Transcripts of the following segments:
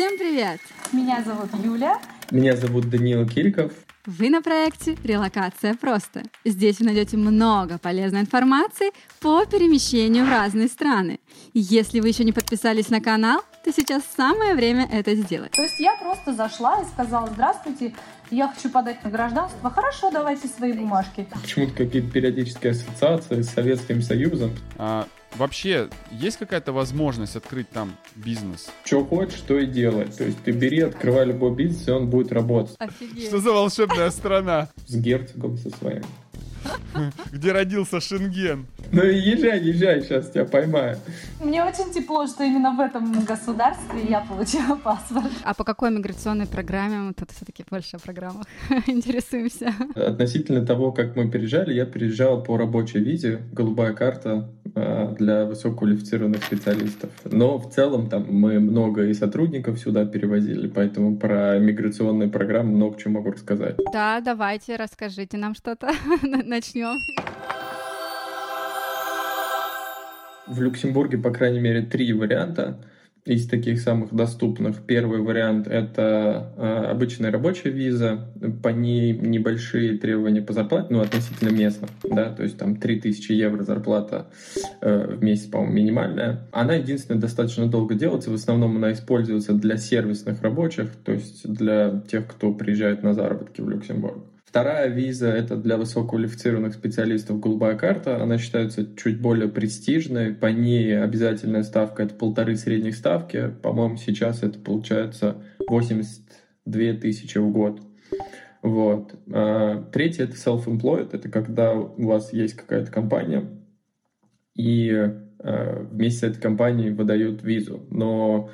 Всем привет! Меня зовут Юля. Меня зовут Данила Кириков. Вы на проекте «Релокация просто». Здесь вы найдете много полезной информации по перемещению в разные страны. Если вы еще не подписались на канал, то сейчас самое время это сделать. То есть я просто зашла и сказала, здравствуйте, я хочу подать на гражданство. Хорошо, давайте свои бумажки. Почему-то какие-то периодические ассоциации с Советским Союзом. А, вообще, есть какая-то возможность открыть там бизнес? Что хочешь, то и делай. То есть ты бери, открывай любой бизнес, и он будет работать. Офигеть. Что за волшебная страна, С герцогом со своим. где родился Шенген? Ну и езжай, езжай, сейчас тебя поймаю. Мне очень тепло, что именно в этом государстве я получила паспорт. А по какой миграционной программе мы тут все-таки больше о программах интересуемся? Относительно того, как мы переезжали, я переезжал по рабочей визе, голубая карта э, для высококвалифицированных специалистов. Но в целом там мы много и сотрудников сюда перевозили, поэтому про миграционные программы много чего могу рассказать. Да, давайте, расскажите нам что-то. Начнем. В Люксембурге, по крайней мере, три варианта из таких самых доступных. Первый вариант — это э, обычная рабочая виза, по ней небольшие требования по зарплате, ну, относительно местных, да, то есть там 3000 евро зарплата э, в месяц, по-моему, минимальная. Она, единственное, достаточно долго делается, в основном она используется для сервисных рабочих, то есть для тех, кто приезжает на заработки в Люксембург. Вторая виза — это для высококвалифицированных специалистов голубая карта. Она считается чуть более престижной. По ней обязательная ставка — это полторы средних ставки. По-моему, сейчас это получается 82 тысячи в год. Вот. А, Третье — это self-employed. Это когда у вас есть какая-то компания, и вместе с этой компанией выдают визу. Но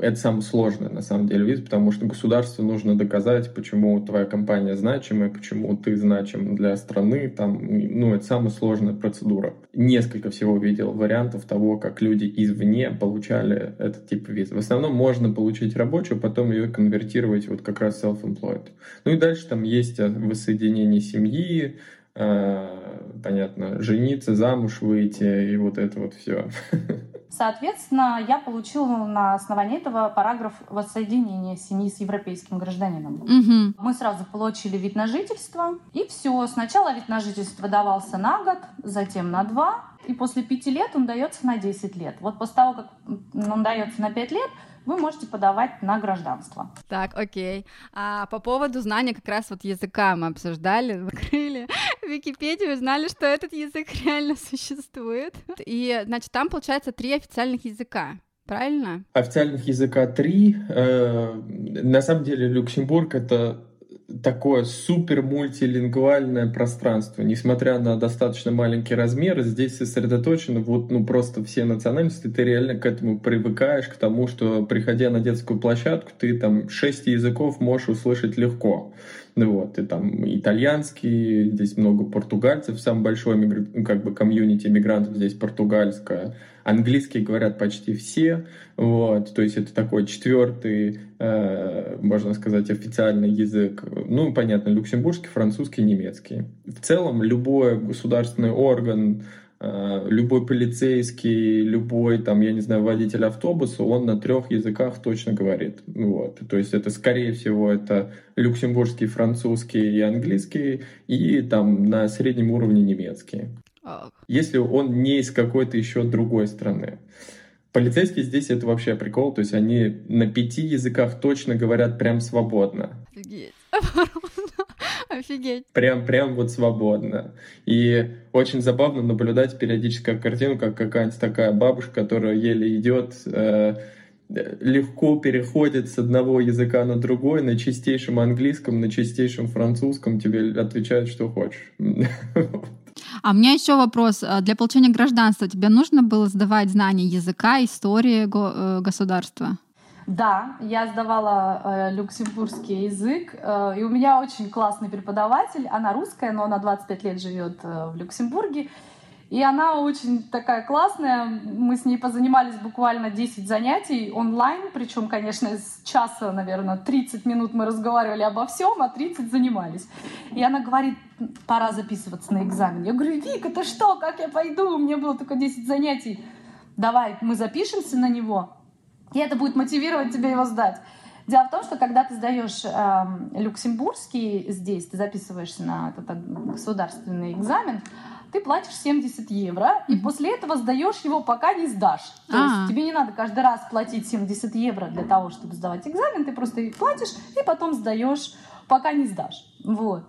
это самое сложное, на самом деле, виза, потому что государству нужно доказать, почему твоя компания значимая, почему ты значим для страны. Там, ну, это самая сложная процедура. Несколько всего видел вариантов того, как люди извне получали этот тип визы. В основном можно получить рабочую, потом ее конвертировать вот как раз self-employed. Ну и дальше там есть э, воссоединение семьи, э, понятно, жениться, замуж выйти и вот это вот все. Соответственно, я получила на основании этого параграф воссоединения семьи с европейским гражданином. Мгм. Мы сразу получили вид на жительство, и все. Сначала вид на жительство давался на год, затем на два, и после пяти лет он дается на 10 лет. Вот после того, как он дается на 5 лет, вы можете подавать на гражданство. Так, окей. А по поводу знания как раз вот языка мы обсуждали, открыли Википедию, узнали, что этот язык реально существует. И, значит, там, получается, три официальных языка. Правильно? Официальных языка три. Э, На самом деле Люксембург — это такое супер мультилингвальное пространство. Несмотря на достаточно маленький размер, здесь сосредоточены вот ну просто все национальности. Ты реально к этому привыкаешь, к тому, что приходя на детскую площадку, ты там шесть языков можешь услышать легко. Ну вот, и там итальянский, здесь много португальцев, самый большой ну, как бы комьюнити мигрантов здесь португальская. Английский говорят почти все, вот, то есть это такой четвертый, э, можно сказать, официальный язык. Ну, понятно, люксембургский, французский, немецкий. В целом, любой государственный орган, любой полицейский, любой, там, я не знаю, водитель автобуса, он на трех языках точно говорит. Вот. То есть это, скорее всего, это люксембургский, французский и английский, и там на среднем уровне немецкий если он не из какой-то еще другой страны. Полицейские здесь это вообще прикол, то есть они на пяти языках точно говорят прям свободно. Офигеть. Офигеть. Прям, прям вот свободно. И очень забавно наблюдать периодически картину, как какая-нибудь такая бабушка, которая еле идет, э, легко переходит с одного языка на другой, на чистейшем английском, на чистейшем французском, тебе отвечают, что хочешь. А у меня еще вопрос. А Для получения гражданства тебе нужно было сдавать знания языка, истории э, государства? Да, я сдавала э, люксембургский язык, э, и у меня очень классный преподаватель. Она русская, но она 25 лет живет э, в Люксембурге. И она очень такая классная. Мы с ней позанимались буквально 10 занятий онлайн, причем, конечно, с часа, наверное, 30 минут мы разговаривали обо всем, а 30 занимались. И она говорит, пора записываться на экзамен. Я говорю, Вика, ты что, как я пойду? У меня было только 10 занятий. Давай, мы запишемся на него. И это будет мотивировать тебя его сдать. Дело в том, что когда ты сдаешь э, люксембургский здесь, ты записываешься на этот государственный экзамен, ты платишь 70 евро, и после этого сдаешь его, пока не сдашь. То есть А. тебе не надо каждый раз платить 70 евро для того, чтобы сдавать экзамен, ты просто их платишь и потом сдаешь, пока не сдашь. Вот.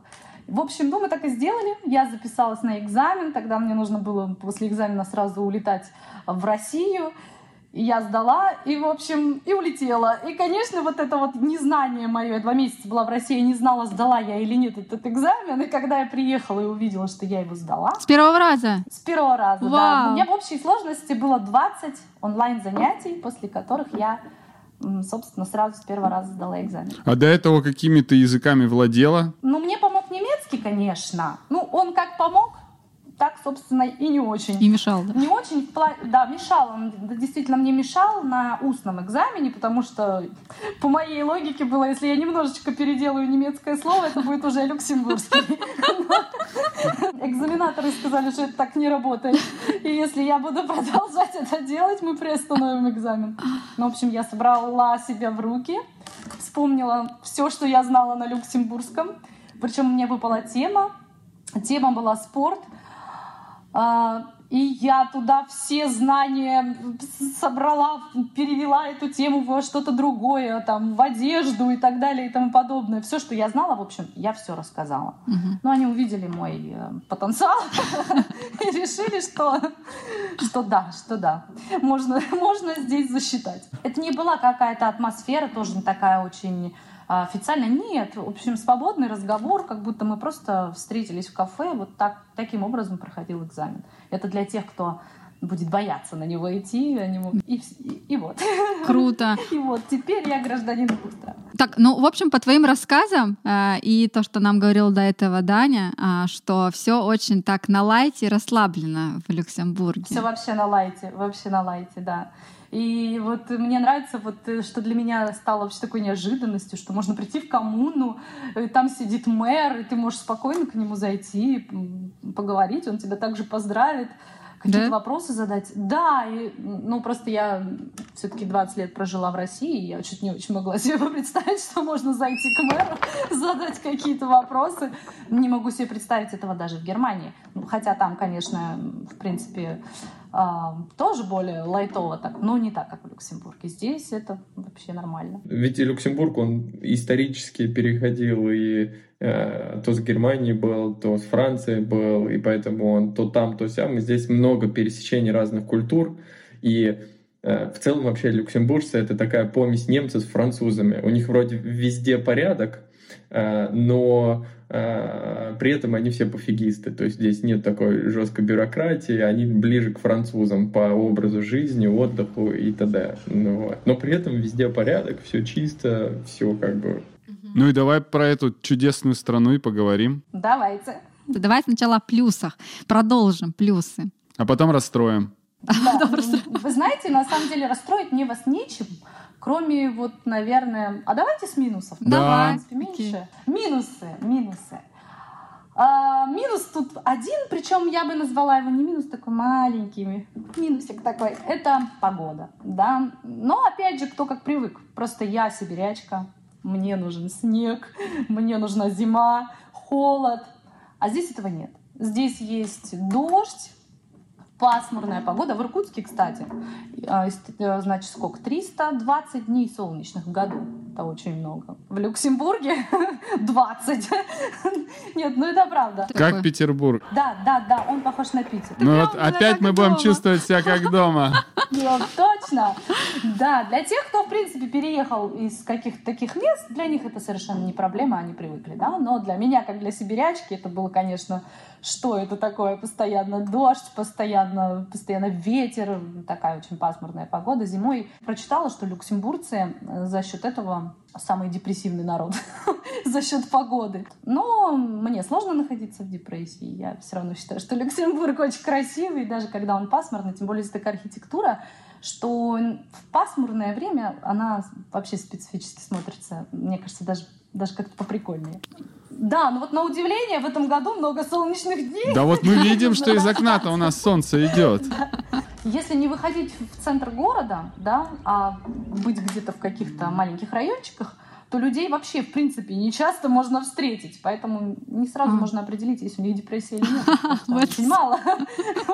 В общем, ну, мы так и сделали. Я записалась на экзамен. Тогда мне нужно было после экзамена сразу улетать в Россию. И я сдала, и, в общем, и улетела. И, конечно, вот это вот незнание мое, я два месяца была в России, не знала, сдала я или нет этот экзамен. И когда я приехала и увидела, что я его сдала, С первого раза. с первого раза, да. Вау. У меня в общей сложности было 20 онлайн-занятий, после которых я, собственно, сразу с первого раза сдала экзамен. А до этого какими ты языками владела? Ну, мне помог немецкий, конечно. Ну, он как помог, так, собственно, и не очень. И мешал, да? Не очень, да, мешал. Он действительно мне мешал на устном экзамене, потому что по моей логике было, если я немножечко переделаю немецкое слово, это будет уже люксембургский. Экзаменаторы сказали, что это так не работает. И если я буду продолжать это делать, мы приостановим экзамен. Ну, в общем, я собрала себя в руки, вспомнила все, что я знала на люксембургском. Причем мне выпала тема. Тема была спорт. А, И я туда все знания собрала, перевела эту тему во что-то другое, там, в одежду и так далее и тому подобное. Все, что я знала, в общем, я все рассказала. Мгм. Но они увидели мой э, потенциал и решили, что, что да, что да, можно, можно здесь засчитать. Это не была какая-то атмосфера тоже не такая очень а, официальная. Нет, в общем, свободный разговор, как будто мы просто встретились в кафе, вот так, таким образом проходил экзамен. Это для тех, кто будет бояться на него идти, они могут- и, и- и вот. Круто. И вот, теперь я гражданин стран. Так, ну, в общем, по твоим рассказам э, и то, что нам говорил до этого Даня, а, что все очень так на лайте расслаблено в Люксембурге. Все вообще на лайте, вообще на лайте, да. И вот мне нравится, вот, э, что для меня стало вообще такой неожиданностью, что можно прийти в коммуну, и там сидит мэр, и ты можешь спокойно к нему зайти, поговорить, он тебя также поздравит, какие-то Да? вопросы задать. Да, и, ну просто я все-таки 20 лет прожила в России, и я чуть не очень могла себе представить, что можно зайти к мэру, задать какие-то вопросы. Не могу себе представить этого даже в Германии. Ну, Хотя там, конечно, в принципе, а, тоже более лайтово так, но не так, как в Люксембурге. Здесь это вообще нормально. Ведь и Люксембург, он исторически переходил и то с Германией был, то с Францией был, и поэтому он то там, то сям. И здесь много пересечений разных культур. И э, в целом вообще люксембуржцы это такая помесь немцев с французами. У них вроде везде порядок, э, но э, при этом они все пофигисты. То есть здесь нет такой жесткой бюрократии, они ближе к французам по образу жизни, отдыху и т.д. Ну. Но при этом везде порядок, все чисто, все как бы Ну и давай про эту чудесную страну и поговорим. Давайте. Давай сначала о плюсах. Продолжим плюсы. А потом расстроим. Да. Вы знаете, на самом деле расстроить мне вас нечем, кроме вот, наверное... А давайте с минусов. Да. Давай. В принципе, меньше. Минусы, минусы. А, минус тут один, причем я бы назвала его не минус, такой маленький минусик такой. Это погода, да. Но опять же, кто как привык. Просто я сибирячка, мне нужен снег, мне нужна зима, холод. А здесь этого нет. Здесь есть дождь, пасмурная погода. В Иркутске, кстати, а, э, значит, сколько? 320 дней солнечных в году. Это очень много. В Люксембурге 20. Нет, ну это правда. Как. Петербург. Да, да, да, он похож на Питер. Ну вот опять мы будем чувствовать себя как дома. Ну, точно. Да, для тех, кто, в принципе, переехал из каких-то таких мест, для них это совершенно не проблема, они привыкли, да. Но для меня, как для сибирячки, это было, конечно, что это такое? Постоянно дождь, постоянно, постоянно ветер, такая очень пасмурная погода. Зимой прочитала, что люксембургцы за счет этого самый депрессивный народ за счет погоды. Но мне сложно находиться в депрессии. Я все равно считаю, что Люксембург очень красивый, даже когда он пасмурный, тем более здесь такая архитектура, что в пасмурное время она вообще специфически смотрится, мне кажется, даже, даже как-то поприкольнее. Да, но вот на удивление в этом году много солнечных дней. Да вот мы видим, что из окна-то у нас солнце идет. Если не выходить в центр города, да, а быть где-то в каких-то маленьких райончиках, то людей вообще, в принципе, не часто можно встретить. Поэтому не сразу а. можно определить, есть у них депрессия или нет. Очень мало.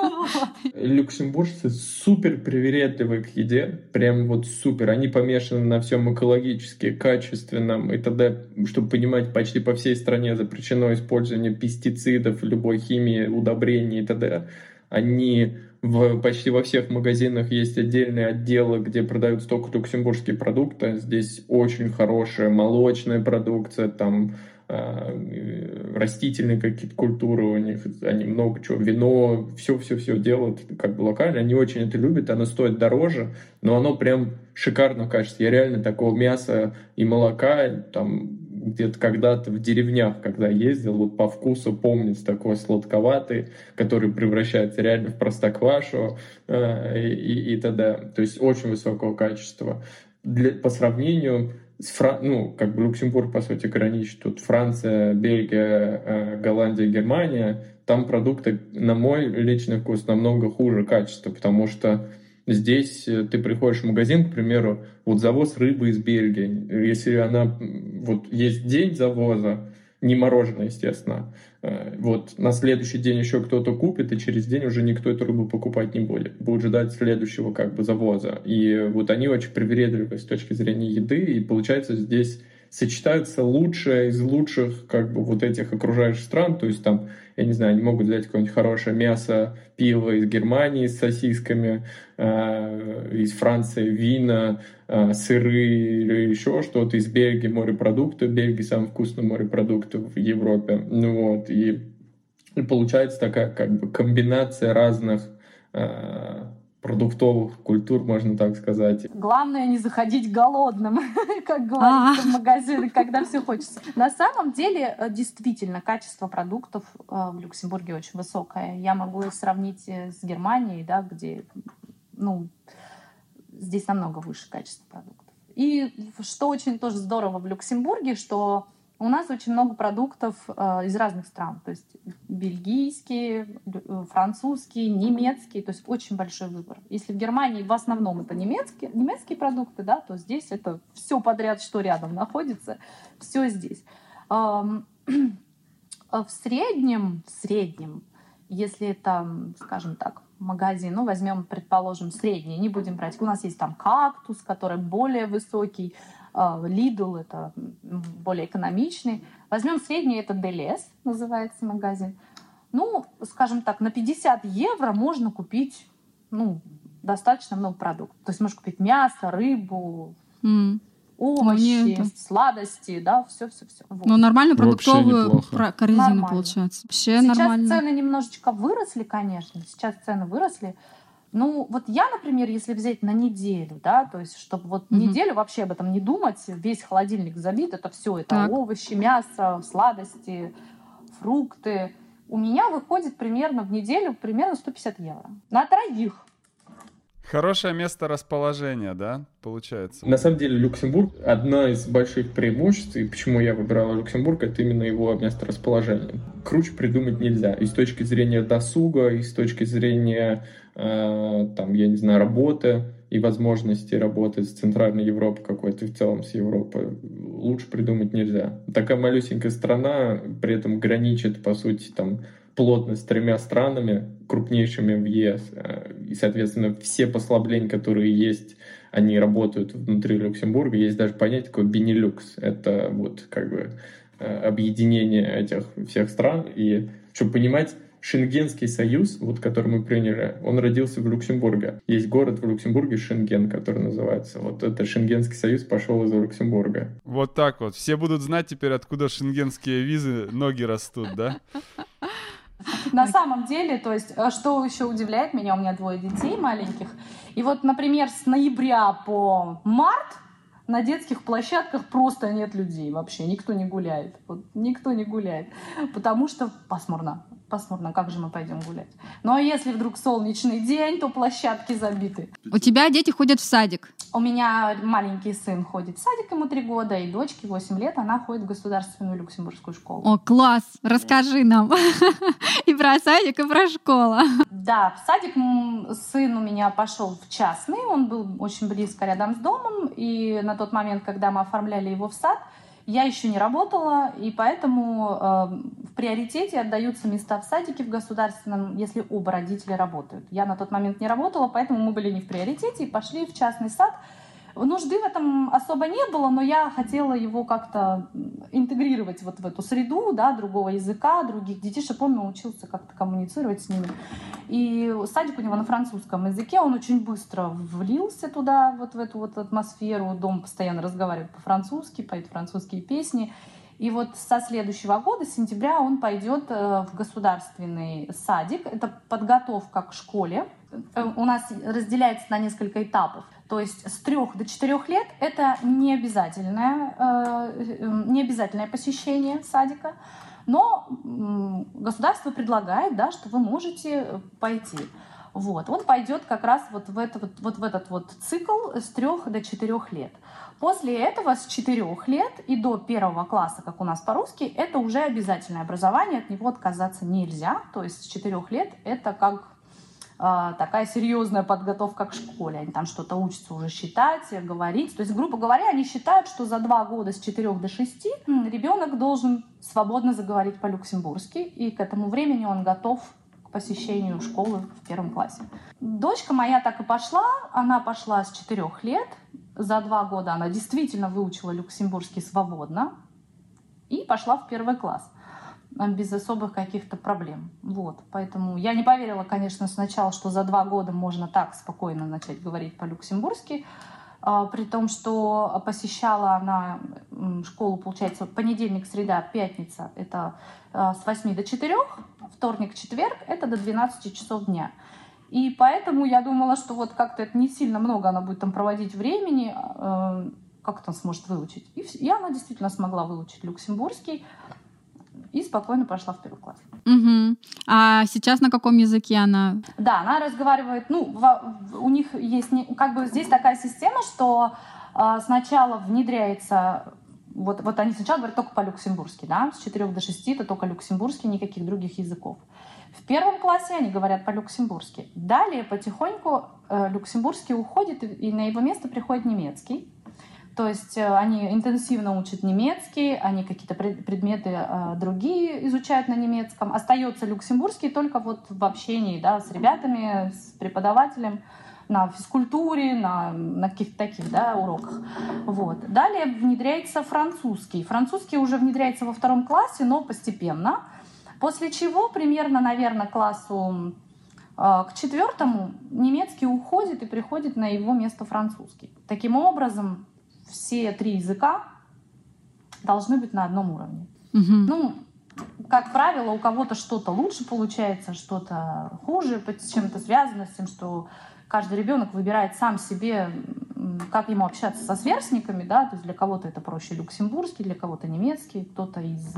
Люксембуржцы супер привередливые к еде. Прям вот супер. Они помешаны на всем экологически, качественном и т.д. Чтобы понимать, почти по всей стране запрещено использование пестицидов, любой химии, удобрений и т.д. Они в, почти во всех магазинах есть отдельные отделы, где продаются только люксембургские продукты. Здесь очень хорошая молочная продукция, там э, растительные какие-то культуры у них, они много чего, вино, все-все-все делают как бы локально. Они очень это любят, оно стоит дороже, но оно прям шикарно в. Я реально такого мяса и молока там где-то когда-то в деревнях, когда ездил, вот по вкусу помнится такой сладковатый, который превращается реально в простоквашу э, и, и т.д. То есть очень высокого качества. Для, по сравнению с Фран... ну, как бы Люксембург, по сути, граничит тут Франция, Бельгия, э, Голландия, Германия, там продукты, на мой личный вкус, намного хуже качества, потому что Здесь э, ты приходишь в магазин, к примеру, вот завоз рыбы из Бельгии. Если она, вот есть день завоза, не мороженое, естественно, э, вот на следующий день еще кто-то купит, и через день уже никто эту рыбу покупать не будет. Будет ждать следующего как бы завоза. И вот они очень привередливы с точки зрения еды, и получается здесь сочетаются лучшее из лучших как бы вот этих окружающих стран, то есть там, я не знаю, они могут взять какое-нибудь хорошее мясо, пиво из Германии с сосисками, э, из Франции вина, э, сыры или еще что-то, из Бельгии морепродукты, Бельгия самый вкусный морепродукты в Европе, ну вот, и, и получается такая как бы комбинация разных э, продуктовых культур, можно так сказать. Главное не заходить голодным, как говорится в магазин, когда все хочется. На самом деле, э, действительно, качество продуктов э, в Люксембурге очень высокое. Я могу сравнить э, с Германией, да, где ну, здесь намного выше качество продуктов. И что очень тоже здорово в Люксембурге, что у нас очень много продуктов э, из разных стран, то есть бельгийские, э, французские, немецкие, то есть очень большой выбор. Если в Германии в основном это немецкие, немецкие продукты, да, то здесь это все подряд, что рядом находится, все здесь. Эм, в среднем, в среднем, если это, скажем так, магазин, ну, возьмем, предположим, средний, не будем брать, у нас есть там кактус, который более высокий, Lidl, а, это более экономичный. Возьмем средний, это Deleuze, называется магазин. Ну, скажем так, на 50 евро можно купить ну, достаточно много продуктов. То есть можно купить мясо, рыбу, mm. овощи, это... сладости, да, все, все, все. Вот. Ну, нормально продуктовую корзину нормально. получается. Вообще Сейчас нормально. цены немножечко выросли, конечно. Сейчас цены выросли. Ну, вот я, например, если взять на неделю, да, то есть, чтобы вот угу. неделю вообще об этом не думать, весь холодильник забит, это все, это так. овощи, мясо, сладости, фрукты. У меня выходит примерно в неделю примерно 150 евро. На троих. Хорошее место расположения, да, получается? На самом деле Люксембург — одна из больших преимуществ, и почему я выбирал Люксембург, это именно его место расположения. Круче придумать нельзя. И с точки зрения досуга, и с точки зрения там, я не знаю, работы и возможности работать с Центральной Европой какой-то, в целом с Европой, лучше придумать нельзя. Такая малюсенькая страна при этом граничит, по сути, там, плотно с тремя странами, крупнейшими в ЕС. Э, и, соответственно, все послабления, которые есть, они работают внутри Люксембурга. Есть даже понятие такое Бенилюкс. Это вот как бы э, объединение этих всех стран. И чтобы понимать, Шенгенский союз, вот который мы приняли, он родился в Люксембурге. Есть город в Люксембурге Шенген, который называется. Вот это Шенгенский союз пошел из Люксембурга. Вот так вот. Все будут знать теперь, откуда шенгенские визы ноги растут, да? На самом деле, то есть, э, что еще удивляет меня, у меня двое детей маленьких, и вот, например, с ноября по март на детских площадках просто нет людей вообще, никто не гуляет, вот, никто не гуляет, потому что пасмурно пасмурно, как же мы пойдем гулять? Ну а если вдруг солнечный день, то площадки забиты. У тебя дети ходят в садик? У меня маленький сын ходит в садик, ему три года, и дочке 8 лет, она ходит в государственную люксембургскую школу. О, класс! Расскажи нам и про садик, и про школу. Да, в садик сын у меня пошел в частный, он был очень близко рядом с домом, и на тот момент, когда мы оформляли его в сад, я еще не работала, и поэтому э, приоритете отдаются места в садике в государственном, если оба родителя работают. Я на тот момент не работала, поэтому мы были не в приоритете и пошли в частный сад, Нужды в этом особо не было, но я хотела его как-то интегрировать вот в эту среду, да, другого языка, других детишек. Он научился как-то коммуницировать с ними. И садик у него на французском языке, он очень быстро влился туда, вот в эту вот атмосферу. Дом постоянно разговаривает по-французски, поет французские песни. И вот со следующего года, с сентября, он пойдет э, в государственный садик. Это подготовка к школе. Э, у нас разделяется на несколько этапов. То есть с трех до четырех лет это не обязательное, э, не обязательное посещение садика, но государство предлагает, да, что вы можете пойти. Вот. Он пойдет как раз вот в, это, вот, вот в этот вот цикл с трех до четырех лет. После этого с четырех лет и до первого класса, как у нас по-русски, это уже обязательное образование, от него отказаться нельзя. То есть с четырех лет это как а, такая серьезная подготовка к школе. Они там что-то учатся уже считать, говорить. То есть, грубо говоря, они считают, что за два года с 4 до 6 ребенок должен свободно заговорить по-люксембургски, и к этому времени он готов посещению школы в первом классе. Дочка моя так и пошла. Она пошла с 4 лет. За два года она действительно выучила люксембургский свободно и пошла в первый класс без особых каких-то проблем. Вот. Поэтому я не поверила, конечно, сначала, что за два года можно так спокойно начать говорить по-люксембургски, а, при том, что посещала она школу, получается, понедельник, среда, пятница, это а, с 8 до 4, вторник, четверг, это до 12 часов дня. И поэтому я думала, что вот как-то это не сильно много она будет там проводить времени, а, как она сможет выучить. И, и она действительно смогла выучить люксембургский и спокойно пошла в первый класс. Угу. А сейчас на каком языке она? Да, она разговаривает, ну, в, у них есть, не, как бы здесь такая система, что э, сначала внедряется вот, вот они сначала говорят только по-люксембургски, да, с 4 до 6 это только люксембургский, никаких других языков. В первом классе они говорят по-люксембургски. Далее потихоньку э, люксембургский уходит, и на его место приходит немецкий. То есть э, они интенсивно учат немецкий, они какие-то предметы э, другие изучают на немецком. Остается люксембургский только вот в общении да, с ребятами, с преподавателем на физкультуре, на, на каких-то таких да, уроках. Вот. Далее внедряется французский. Французский уже внедряется во втором классе, но постепенно. После чего примерно, наверное, классу э, к четвертому немецкий уходит и приходит на его место французский. Таким образом, все три языка должны быть на одном уровне. Угу. Ну, как правило, у кого-то что-то лучше получается, что-то хуже, с чем-то связано с тем, что каждый ребенок выбирает сам себе, как ему общаться со сверстниками, да, то есть для кого-то это проще люксембургский, для кого-то немецкий, кто-то из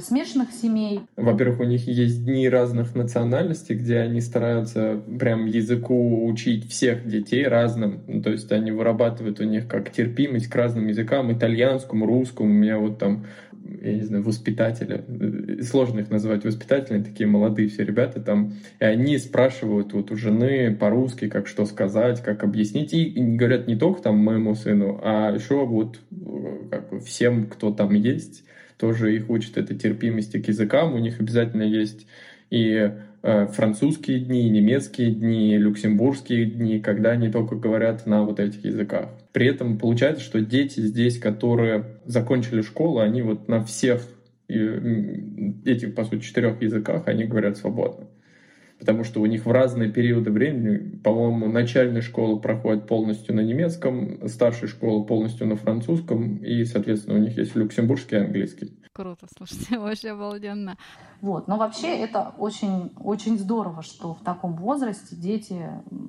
смешанных семей. Во-первых, у них есть дни разных национальностей, где они стараются прям языку учить всех детей разным. Ну, то есть они вырабатывают у них как терпимость к разным языкам, итальянскому, русскому. У меня вот там я не знаю, воспитатели, э, сложно их назвать воспитателями, такие молодые все ребята там, и они спрашивают вот у жены по-русски, как что сказать, как объяснить, и говорят не только там моему сыну, а еще вот э, как бы всем, кто там есть, тоже их учат этой терпимости к языкам. У них обязательно есть и э, французские дни, немецкие дни, люксембургские дни, когда они только говорят на вот этих языках. При этом получается, что дети здесь, которые закончили школу, они вот на всех этих, по сути, четырех языках, они говорят свободно потому что у них в разные периоды времени, по-моему, начальная школа проходит полностью на немецком, старшая школа полностью на французском, и, соответственно, у них есть люксембургский и английский. Круто, слушайте, вообще обалденно. Вот, но вообще это очень, очень здорово, что в таком возрасте дети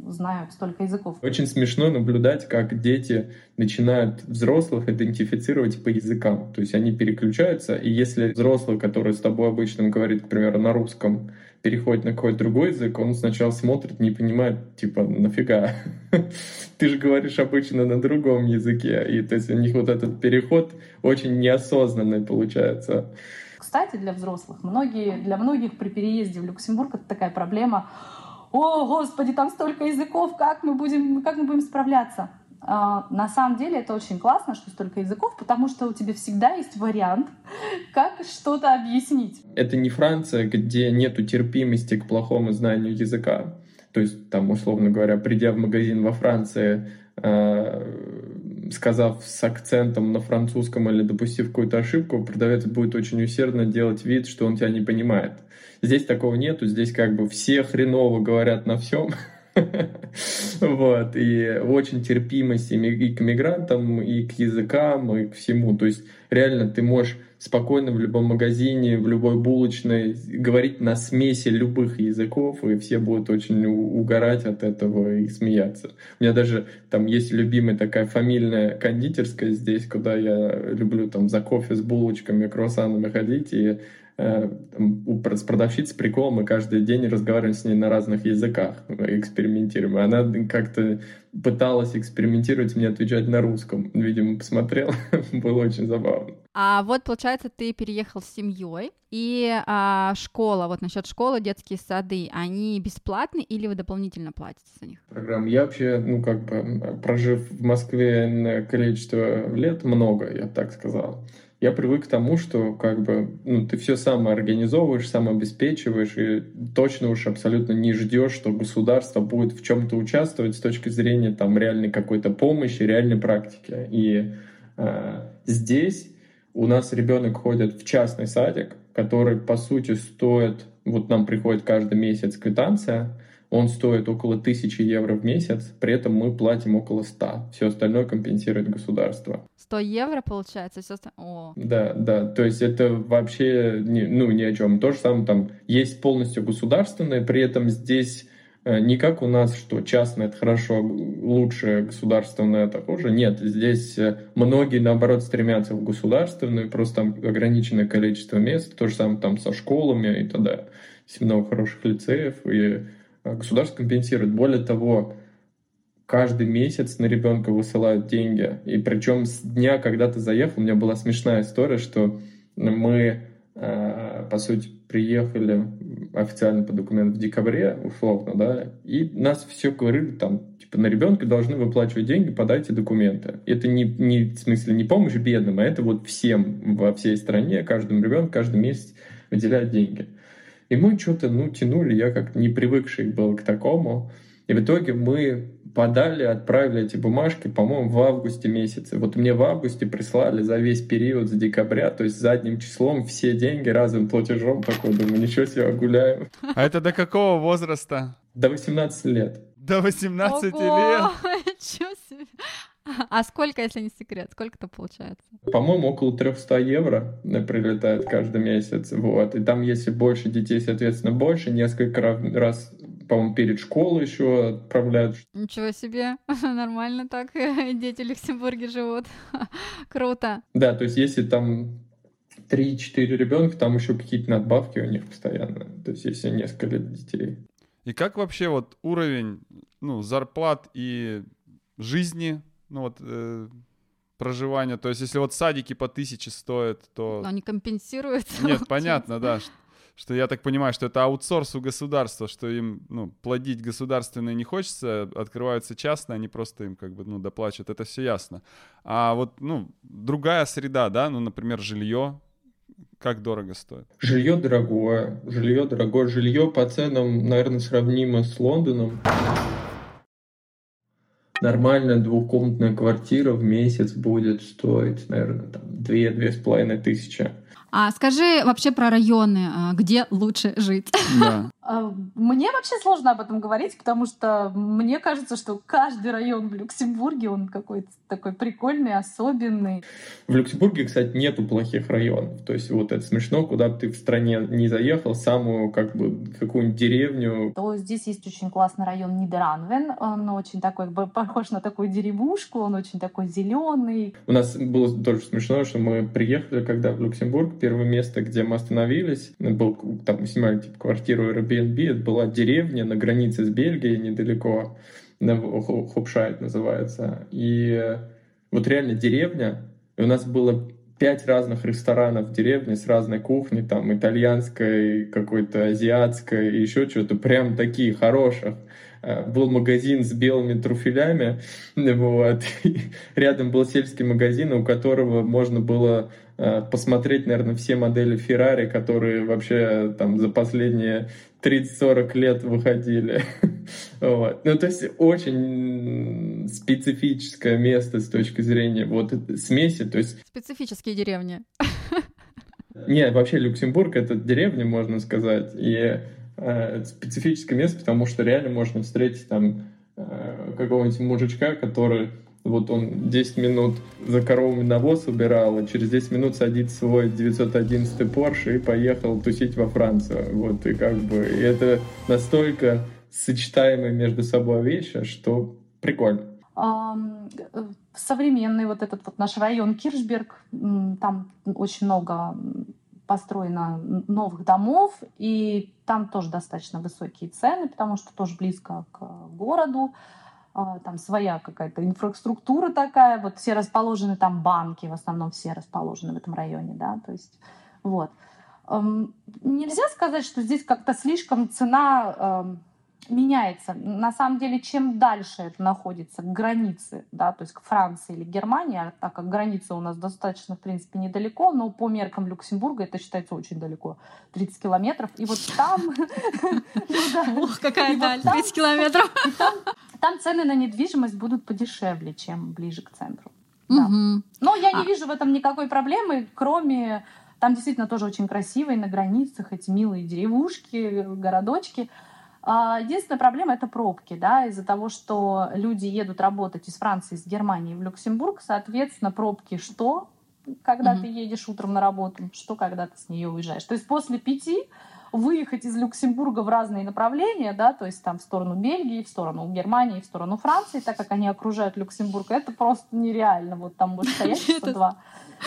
знают столько языков. Очень смешно наблюдать, как дети начинают взрослых идентифицировать по языкам. То есть они переключаются, и если взрослый, который с тобой обычно говорит, к примеру, на русском, переходит на какой-то другой язык, он сначала смотрит, не понимает, типа, нафига? Ты же говоришь обычно на другом языке. И то есть у них вот этот переход очень неосознанный получается. Кстати, для взрослых, многие, для многих при переезде в Люксембург это такая проблема о, господи, там столько языков, как мы будем, как мы будем справляться? А, на самом деле это очень классно, что столько языков, потому что у тебя всегда есть вариант, как что-то объяснить. Это не Франция, где нету терпимости к плохому знанию языка. То есть, там, условно говоря, придя в магазин во Франции, э, сказав с акцентом на французском или допустив какую-то ошибку, продавец будет очень усердно делать вид, что он тебя не понимает. Здесь такого нету, здесь как бы все хреново говорят на всем, Вот, и очень терпимость и к мигрантам, и к языкам, и к всему. То есть реально ты можешь спокойно в любом магазине, в любой булочной говорить на смеси любых языков, и все будут очень угорать от этого и смеяться. У меня даже там есть любимая такая фамильная кондитерская здесь, куда я люблю там за кофе с булочками, круассанами ходить, и с продавщицей прикол, мы каждый день разговариваем с ней на разных языках, экспериментируем. Она как-то пыталась экспериментировать, мне отвечать на русском. Видимо, посмотрел, было очень забавно. А вот, получается, ты переехал с семьей, и а, школа, вот насчет школы, детские сады, они бесплатны или вы дополнительно платите за них? Программа. Я вообще, ну, как бы, прожив в Москве количество лет, много, я так сказал, я привык к тому, что как бы ну, ты все сам организовываешь, сам обеспечиваешь, и точно уж абсолютно не ждешь, что государство будет в чем-то участвовать с точки зрения там реальной какой-то помощи, реальной практики. И э, здесь у нас ребенок ходит в частный садик, который по сути стоит, вот нам приходит каждый месяц квитанция, он стоит около 1000 евро в месяц, при этом мы платим около 100. Все остальное компенсирует государство. 100 евро получается? Все? О. Да, да, то есть это вообще не, ну, ни о чем. То же самое там есть полностью государственное, при этом здесь э, не как у нас, что частное это хорошо, лучше, государственное это хуже. Нет, здесь э, многие, наоборот, стремятся в государственную, просто там ограниченное количество мест, то же самое там со школами и т.д. Есть много хороших лицеев, и Э, государство компенсирует. Более того, каждый месяц на ребенка высылают деньги. И причем с дня, когда ты заехал, у меня была смешная история, что мы, э, по сути, приехали официально по документам в декабре, условно, да, и нас все говорили там, типа, на ребенка должны выплачивать деньги, подайте документы. Это не, не в смысле не помощь бедным, а это вот всем во всей стране, каждому ребенку каждый месяц выделяют деньги. И мы что-то, ну, тянули, я как не привыкший был к такому. И в итоге мы подали, отправили эти бумажки, по-моему, в августе месяце. Вот мне в августе прислали за весь период с декабря, то есть задним числом все деньги разовым платежом. Такой, думаю, ничего себе, гуляем. А это до какого возраста? До 18 лет. До 18 Ого! лет? Ничего себе. А сколько, если не секрет, сколько-то получается? По-моему, около 300 евро прилетает каждый месяц. Вот. И там, если больше детей, соответственно, больше. Несколько раз, по-моему, перед школой еще отправляют. Ничего себе, нормально так дети в Люксембурге живут. Круто. Да, то есть если там 3-4 ребенка, там еще какие-то надбавки у них постоянно. То есть если несколько детей. И как вообще вот уровень ну, зарплат и жизни ну вот э, проживание. То есть, если вот садики по тысяче стоят, то... Но они компенсируют. Нет, понятно, да. Что, я так понимаю, что это аутсорс у государства, что им, ну, плодить государственные не хочется, открываются частные, они просто им как бы, ну, доплачивают, это все ясно. А вот, ну, другая среда, да, ну, например, жилье, как дорого стоит? Жилье дорогое, жилье дорогое, жилье по ценам, наверное, сравнимо с Лондоном нормальная двухкомнатная квартира в месяц будет стоить, наверное, там две-две с половиной тысячи. А скажи вообще про районы, а, где лучше жить. Да. А, мне вообще сложно об этом говорить, потому что мне кажется, что каждый район в Люксембурге, он какой-то такой прикольный, особенный. В Люксембурге, кстати, нету плохих районов. То есть вот это смешно, куда ты в стране не заехал, самую как бы какую-нибудь деревню. То здесь есть очень классный район Нидеранвен. Он очень такой, похож на такую деревушку, он очень такой зеленый. У нас было тоже смешно, что мы приехали, когда в Люксембург, первое место, где мы остановились, был там снимали типа квартиру Airbnb, это была деревня на границе с Бельгией недалеко, Хопшайт называется. И вот реально деревня, и у нас было пять разных ресторанов в деревне с разной кухней, там итальянской, какой-то азиатской, еще что-то, прям такие хороших. Э, был магазин с белыми труфелями, вот. рядом был сельский магазин, у которого можно было посмотреть, наверное, все модели Ferrari, которые вообще там за последние 30-40 лет выходили. вот. Ну, то есть очень специфическое место с точки зрения вот смеси. То есть... Специфические деревни. Не, вообще Люксембург — это деревня, можно сказать. И э, специфическое место, потому что реально можно встретить там э, какого-нибудь мужичка, который вот он 10 минут за коровами навоз убирал, и через 10 минут садится свой 911 Porsche и поехал тусить во Францию. Вот, и как бы и это настолько сочетаемые между собой вещи, что прикольно. Современный вот этот вот наш район Киршберг, там очень много построено новых домов, и там тоже достаточно высокие цены, потому что тоже близко к городу, а, там своя какая-то инфраструктура такая, вот все расположены там банки, в основном все расположены в этом районе, да, то есть вот. Нельзя сказать, что здесь как-то слишком цена меняется. На самом деле, чем дальше это находится к границе, да, то есть к Франции или Германии, а так как граница у нас достаточно, в принципе, недалеко, но по меркам Люксембурга это считается очень далеко, 30 километров, и вот там... Ну Ох, какая даль, 30 километров. Там цены на недвижимость будут подешевле, чем ближе к центру. Но я не а вижу в этом никакой проблемы, кроме... Там действительно тоже очень красивые на границах эти милые деревушки, городочки. А, единственная проблема — это пробки, да, из-за того, что люди едут работать из Франции, из Германии в Люксембург, соответственно, пробки что, когда mm-hmm. ты едешь утром на работу, что, когда ты с нее уезжаешь. То есть после пяти выехать из Люксембурга в разные направления, да, то есть там в сторону Бельгии, в сторону Германии, в сторону Франции, так как они окружают Люксембург, это просто нереально. Вот там будет стоять 102.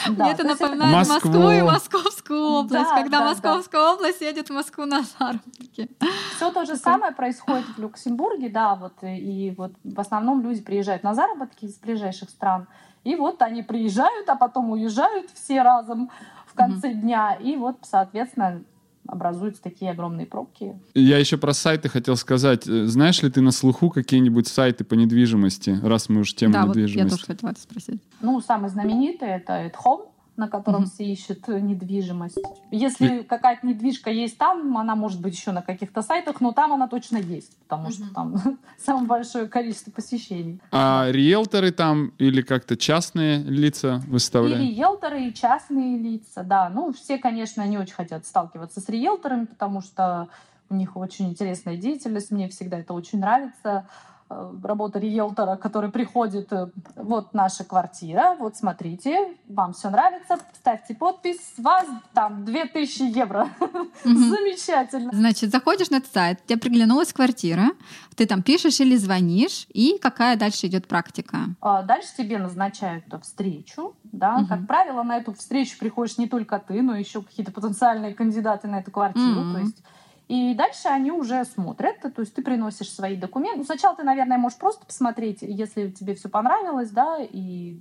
Да, Мне это напоминает Москву. Москву и Московскую область, да, когда да, Московская да. область едет в Москву на заработки. Все то же самое происходит в Люксембурге, да, вот э, и вот в основном люди приезжают на заработки из ближайших стран, и вот они приезжают, а потом уезжают все разом в конце mm-hmm. дня, и вот, соответственно, образуются такие огромные пробки. Я еще про сайты хотел сказать. Э, знаешь ли ты на слуху какие-нибудь сайты по недвижимости, раз мы уж тему да, недвижимости? Да, вот я тоже хотела это спросить. Ну, самый знаменитый — это At Home на котором mm-hmm. все ищут недвижимость. Если какая-то недвижка есть там, она может быть еще на каких-то сайтах, но там она точно есть, потому mm-hmm. что там самое большое количество посещений. А риэлторы там или как-то частные лица выставляют? И риэлторы, и частные лица, да. Ну, все, конечно, не очень хотят сталкиваться с риэлторами, потому что у них очень интересная деятельность, мне всегда это очень нравится. Э, работа риэлтора, который приходит, э, вот наша квартира, вот смотрите, вам все нравится, ставьте подпись, с вас там 2000 евро. Замечательно. Значит, заходишь на этот сайт, тебе приглянулась квартира, ты там пишешь или звонишь, и какая дальше идет практика? А, дальше тебе назначают встречу, да, как правило, на эту встречу приходишь не только ты, но еще какие-то потенциальные кандидаты на эту квартиру, то есть и дальше они уже смотрят, то есть ты приносишь свои документы. Ну, сначала ты, наверное, можешь просто посмотреть, если тебе все понравилось, да, и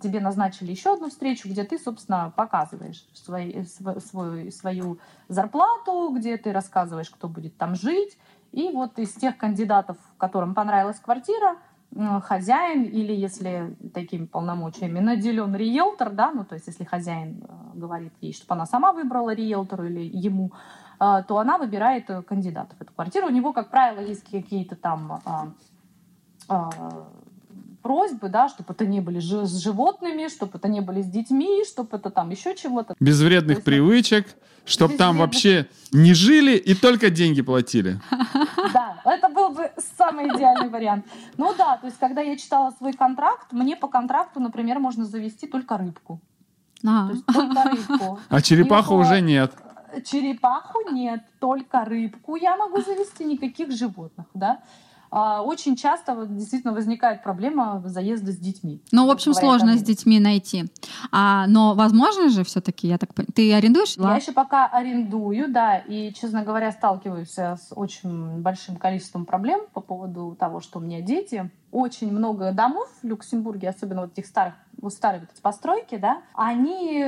тебе назначили еще одну встречу, где ты, собственно, показываешь свой, свой, свою зарплату, где ты рассказываешь, кто будет там жить. И вот из тех кандидатов, которым понравилась квартира, хозяин или если такими полномочиями наделен риэлтор, да, ну то есть если хозяин э, говорит ей, чтобы она сама выбрала риэлтору или ему, то она выбирает э, кандидатов в эту квартиру. У него, как правило, есть какие-то там а, а, просьбы, да, чтобы это не были с животными, чтобы это не были с детьми, чтобы это там еще чего-то. Без вредных есть, привычек, чтобы там вредных... вообще не жили и только деньги платили. Да, это был бы самый идеальный вариант. Ну да, то есть когда я читала свой контракт, мне по контракту, например, можно завести только рыбку. А. То есть только рыбку. А черепаху уже нет черепаху нет, только рыбку я могу завести, никаких животных, да. А, очень часто действительно возникает проблема заезда с детьми. Ну, в общем, сложно с детьми найти. А, но возможно же все-таки, я так понимаю, ты арендуешь? Я еще пока арендую, да, и, честно говоря, сталкиваюсь с очень большим количеством проблем по поводу того, что у меня дети. Очень много домов в Люксембурге, особенно вот этих старых вот старые вот эти постройки, да, они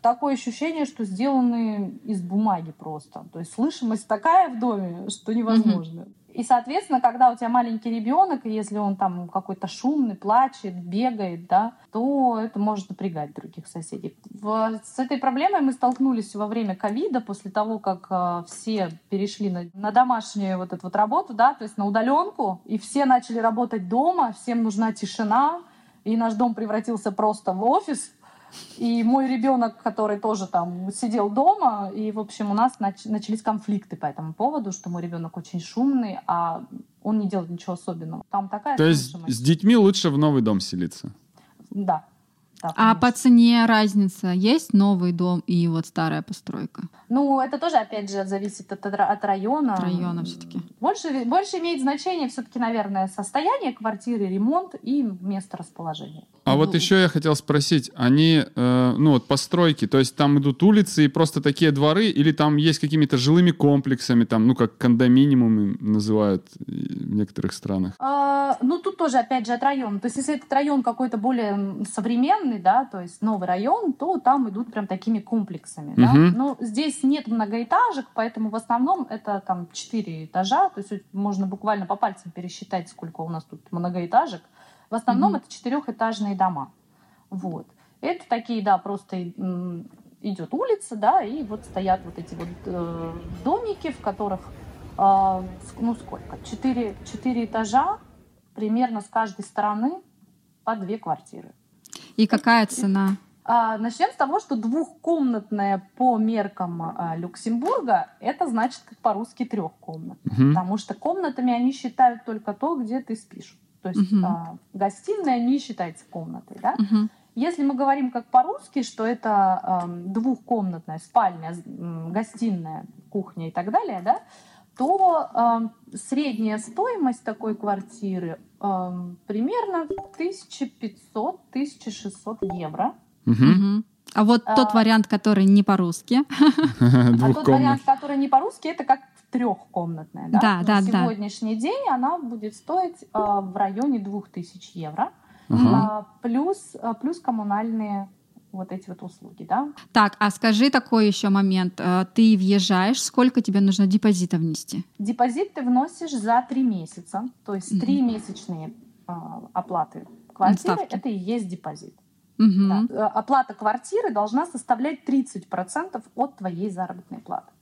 такое ощущение, что сделаны из бумаги просто. То есть слышимость такая в доме, что невозможно. Mm-hmm. И, соответственно, когда у тебя маленький ребенок, если он там какой-то шумный, плачет, бегает, да, то это может напрягать других соседей. В, с этой проблемой мы столкнулись во время ковида, после того, как э, все перешли на, на домашнюю вот эту вот работу, да, то есть на удаленку, и все начали работать дома, всем нужна тишина, и наш дом превратился просто в офис, и мой ребенок, который тоже там сидел дома, и, в общем, у нас нач- начались конфликты по этому поводу, что мой ребенок очень шумный, а он не делает ничего особенного. Там такая То есть с детьми лучше в новый дом селиться? Да. Да, а по цене разница есть новый дом и вот старая постройка? Ну, это тоже, опять же, зависит от, от района. От района все-таки. Больше, больше имеет значение все-таки, наверное, состояние квартиры, ремонт и место расположения. А ну. вот еще я хотел спросить, они, э, ну вот постройки, то есть там идут улицы и просто такие дворы, или там есть какими-то жилыми комплексами, там, ну как кондоминиумы называют в некоторых странах? А, ну тут тоже, опять же, от района. То есть если этот район какой-то более современный, да, то есть новый район, то там идут прям такими комплексами, угу. да. Но здесь нет многоэтажек, поэтому в основном это там четыре этажа, то есть можно буквально по пальцам пересчитать, сколько у нас тут многоэтажек. В основном mm-hmm. это четырехэтажные дома. Вот. Это такие, да, просто идет улица, да, и вот стоят вот эти вот э, домики, в которых, э, ну сколько, четыре, четыре этажа, примерно с каждой стороны по две квартиры. И какая цена? А, начнем с того, что двухкомнатная по меркам а, Люксембурга это значит по-русски трехкомнатная. Угу. Потому что комнатами они считают только то, где ты спишь. То есть угу. а, гостиная не считается комнатой, да? Угу. Если мы говорим как по-русски, что это э, двухкомнатная спальня, гостиная, кухня и так далее, да, то э, средняя стоимость такой квартиры э, примерно 1500-1600 евро. Угу. А вот а, тот вариант, который не по-русски. А тот вариант, который не по-русски, это как трехкомнатная. Да, да, да. На сегодняшний день она будет стоить э, в районе 2000 евро. Uh-huh. плюс, а, плюс коммунальные вот эти вот услуги, да. Так, а скажи такой еще момент. Ты въезжаешь, сколько тебе нужно депозита внести? Депозит ты вносишь за три месяца, то есть три mm-hmm. месячные э, оплаты квартиры, Ставки. это и есть депозит. Mm-hmm. Да. Э, оплата квартиры должна составлять 30% от твоей заработной платы.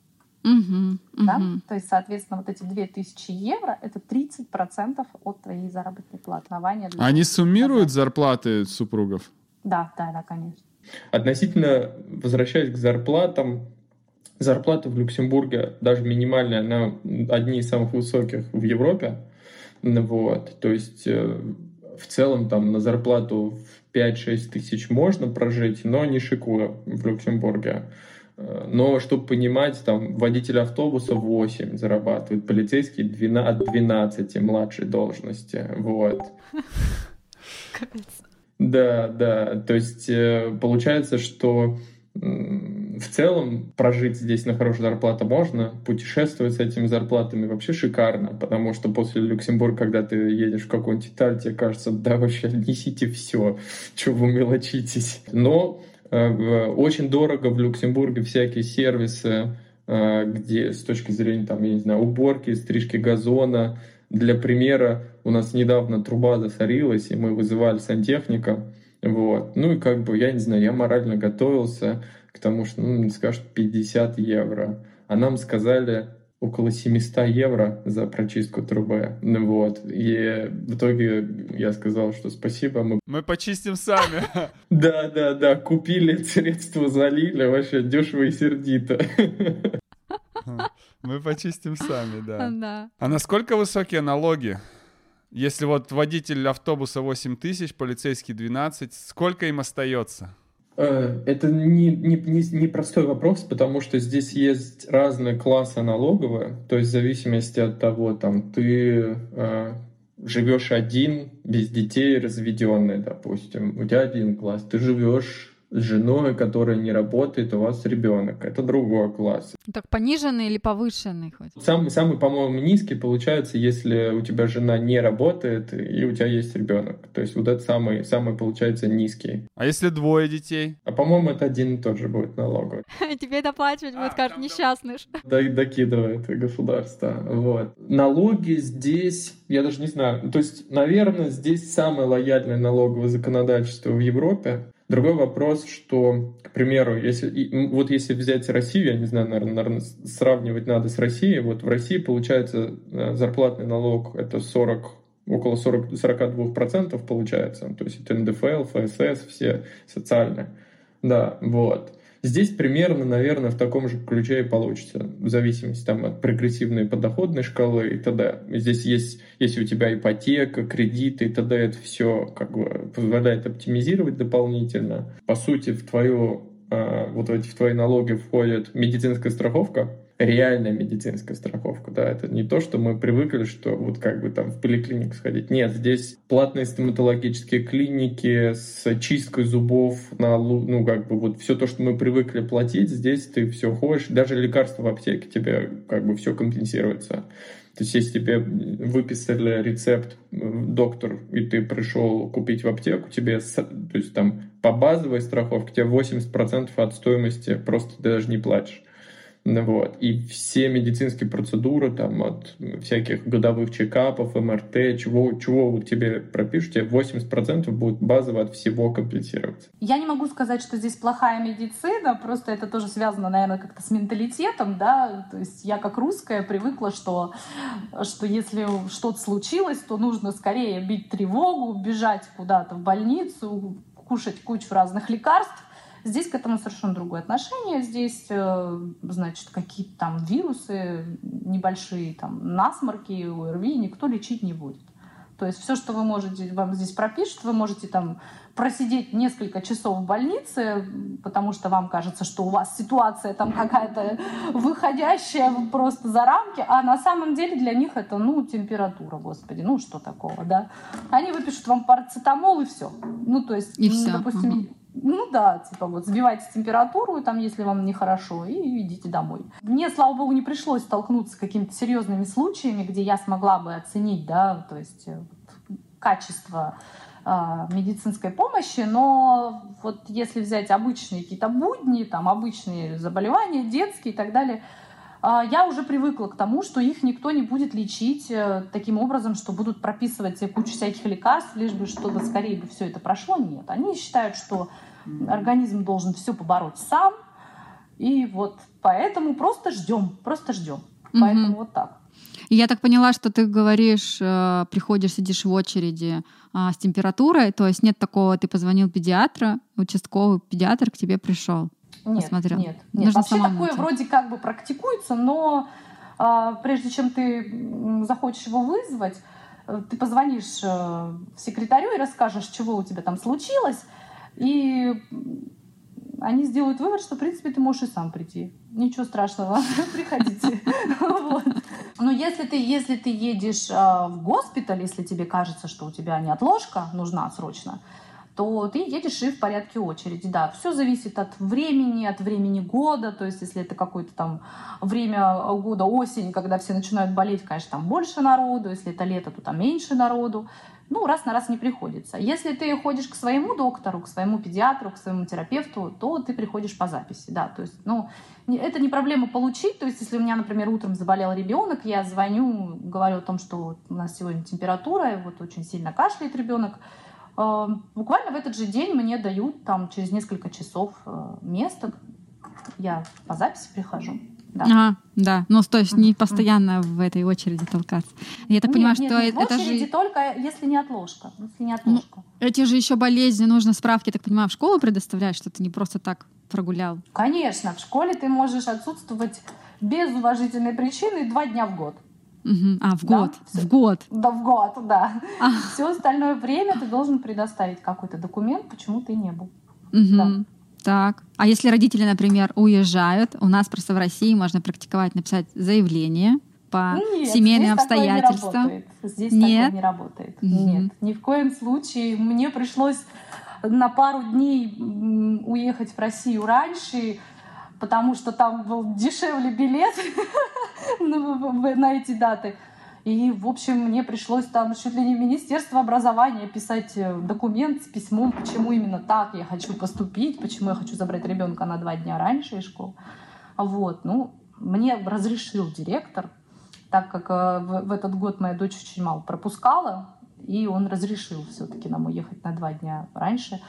Угу, да? угу. То есть, соответственно, вот эти 2000 евро — это 30% от твоей заработной платы. Для Они суммируют зарплаты супругов? Да, да, да, конечно. Относительно, возвращаясь к зарплатам, зарплата в Люксембурге, даже минимальная, она одни из самых высоких в Европе. Вот. То есть э, в целом там на зарплату в 5-6 тысяч можно прожить, но не шикуя в Люксембурге. Э, но, чтобы понимать, там водитель автобуса 8 зарабатывает, полицейский 12, от 12 младшей должности. Вот. Да, да. То есть э, получается, что в целом прожить здесь на хорошую зарплату можно, путешествовать с этими зарплатами вообще шикарно, потому что после Люксембурга, когда ты едешь в какой-нибудь Италию, тебе кажется, да вообще несите все, что вы мелочитесь. Но Э, очень дорого в Люксембурге всякие сервисы, э, где с точки зрения, там, я не знаю, уборки, стрижки газона. Для примера, у нас недавно труба засорилась, и мы вызывали сантехника. Вот. Ну и как бы, я не знаю, я морально готовился к тому, что, ну, скажут 50 евро. А нам сказали, около 700 евро за прочистку трубы. Ну вот. И в итоге я сказал, что спасибо. Мы, мы почистим сами. Да, да, да. Купили средства, залили. Вообще дешево и сердито. Мы почистим сами, да. да. А насколько высокие налоги? Если вот водитель автобуса 8 тысяч, полицейский 12, сколько им остается? Э, это не, не, не, не простой вопрос, потому что здесь есть разные классы налоговые, то есть в зависимости от того, там ты э, живешь один, без детей, разведенный, допустим, у тебя один класс, ты живешь с женой, которая не работает, у вас ребенок. Это другой класс. Так пониженный или повышенный хоть? Самый, самый, по-моему, низкий получается, если у тебя жена не работает и у тебя есть ребенок. То есть вот это самый, самый получается низкий. А если двое детей? А по-моему, это один и тот же будет налоговый. Тебе доплачивать будет как несчастный. Да, докидывает государство. Вот. Налоги здесь, я даже не знаю, то есть, наверное, здесь самое лояльное налоговое законодательство в Европе. Другой вопрос, что, к примеру, если, вот если взять Россию, я не знаю, наверное, наверное, сравнивать надо с Россией, вот в России получается э, зарплатный налог это 40 около 40, 42% получается, то есть это НДФЛ, ФСС, все социальные. Да, вот. Здесь примерно, наверное, в таком же ключе и получится, в зависимости там, от прогрессивной подоходной шкалы и т.д. Здесь есть, если у тебя ипотека, кредиты и т.д., это все как бы позволяет оптимизировать дополнительно. По сути, в твою а, вот эти в твои налоги входит медицинская страховка, реальная медицинская страховка, да, это не то, что мы привыкли, что вот как бы там в поликлинику сходить. Нет, здесь платные стоматологические клиники с чисткой зубов на, ну, как бы вот все то, что мы привыкли платить, здесь ты все ходишь, даже лекарства в аптеке тебе как бы все компенсируется. То есть, если тебе выписали рецепт доктор, и ты пришел купить в аптеку, тебе, то есть там по базовой страховке тебе 80% от стоимости просто ты даже не платишь. Вот. И все медицинские процедуры, там, от всяких годовых чекапов, МРТ, чего, чего вот тебе пропишут, тебе 80% будет базово от всего компенсироваться. Я не могу сказать, что здесь плохая медицина, просто это тоже связано, наверное, как-то с менталитетом, да, то есть я как русская привыкла, что, что если что-то случилось, то нужно скорее бить тревогу, бежать куда-то в больницу, кушать кучу разных лекарств, Здесь к этому совершенно другое отношение. Здесь, э, значит, какие-то там вирусы, небольшие там насморки, ОРВИ никто лечить не будет. То есть все, что вы можете, вам здесь пропишут, вы можете там просидеть несколько часов в больнице, потому что вам кажется, что у вас ситуация там какая-то выходящая просто за рамки, а на самом деле для них это, ну, температура, господи, ну, что такого, да. Они выпишут вам парацетамол и все. Ну, то есть, и ну, все. допустим, угу. Ну да, типа вот сбивайте температуру, там, если вам нехорошо, и идите домой. Мне, слава богу, не пришлось столкнуться с какими-то серьезными случаями, где я смогла бы оценить, да, то есть э, качество э, медицинской помощи, но вот если взять обычные какие-то будни, там обычные заболевания, детские и так далее, а, я уже привыкла к тому, что их никто не будет лечить э, таким образом, что будут прописывать кучу всяких лекарств, лишь бы чтобы скорее бы все это прошло. Нет. Они считают, что организм должен все побороть сам. И вот поэтому просто ждем, просто ждем. Поэтому вот так. И я так поняла, что ты говоришь, э, приходишь, сидишь в очереди а, с температурой, то есть нет такого, ты позвонил педиатра, участковый педиатр к тебе пришел. Нет, посмотрел. нет, нет. Нужно Вообще такое найти. вроде как бы практикуется, но а, прежде чем ты захочешь его вызвать, э, ты позвонишь э, секретарю и расскажешь, чего у тебя там случилось, и они сделают вывод, что, в принципе, ты можешь и сам прийти. Ничего страшного, приходите. Но если ты, если ты едешь э, в госпиталь, если тебе кажется, что у тебя неотложка нужна срочно, то ты едешь и в порядке очереди. Да, все зависит от времени, от времени года. То есть, если это какое-то там время года, осень, когда все начинают болеть, конечно, там больше народу. Если это лето, то там меньше народу. Ну, раз на раз не приходится. Если ты ходишь к своему доктору, к своему педиатру, к своему терапевту, то ты приходишь по записи, да. То есть, ну, это не проблема получить. То есть, если у меня, например, утром заболел ребенок, я звоню, говорю о том, что у нас сегодня температура, вот очень сильно кашляет ребенок, буквально в этот же день мне дают там через несколько часов э, место. Я по записи прихожу. Да. А, да. Ну, то есть не постоянно в этой очереди толкаться. Я так нет, понимаю, нет, что нет, это в очереди же... только если не отложка. Если не отложка. Ну, эти же еще болезни нужно справки, так понимаю, в школу предоставлять, что ты не просто так прогулял. Конечно, в школе ты можешь отсутствовать без уважительной причины два дня в год. Угу. А, в год. Да? В год. Да, в год, да. А. Все остальное время ты должен предоставить какой-то документ, почему ты не был. Угу. Да. Так. А если родители, например, уезжают, у нас просто в России можно практиковать, написать заявление по Нет, семейным здесь обстоятельствам. Такое не работает. Здесь Нет? такое не работает. Угу. Нет, ни в коем случае. Мне пришлось на пару дней уехать в Россию раньше, потому что там был дешевле билет на эти даты. И, в общем, мне пришлось там чуть ли не Министерство образования писать э, документ с письмом, почему именно так я хочу поступить, почему я хочу забрать ребенка на два дня раньше из школы. Вот, ну, мне разрешил директор, так как э, в этот год моя дочь очень мало пропускала, и он разрешил все-таки нам уехать на два дня раньше.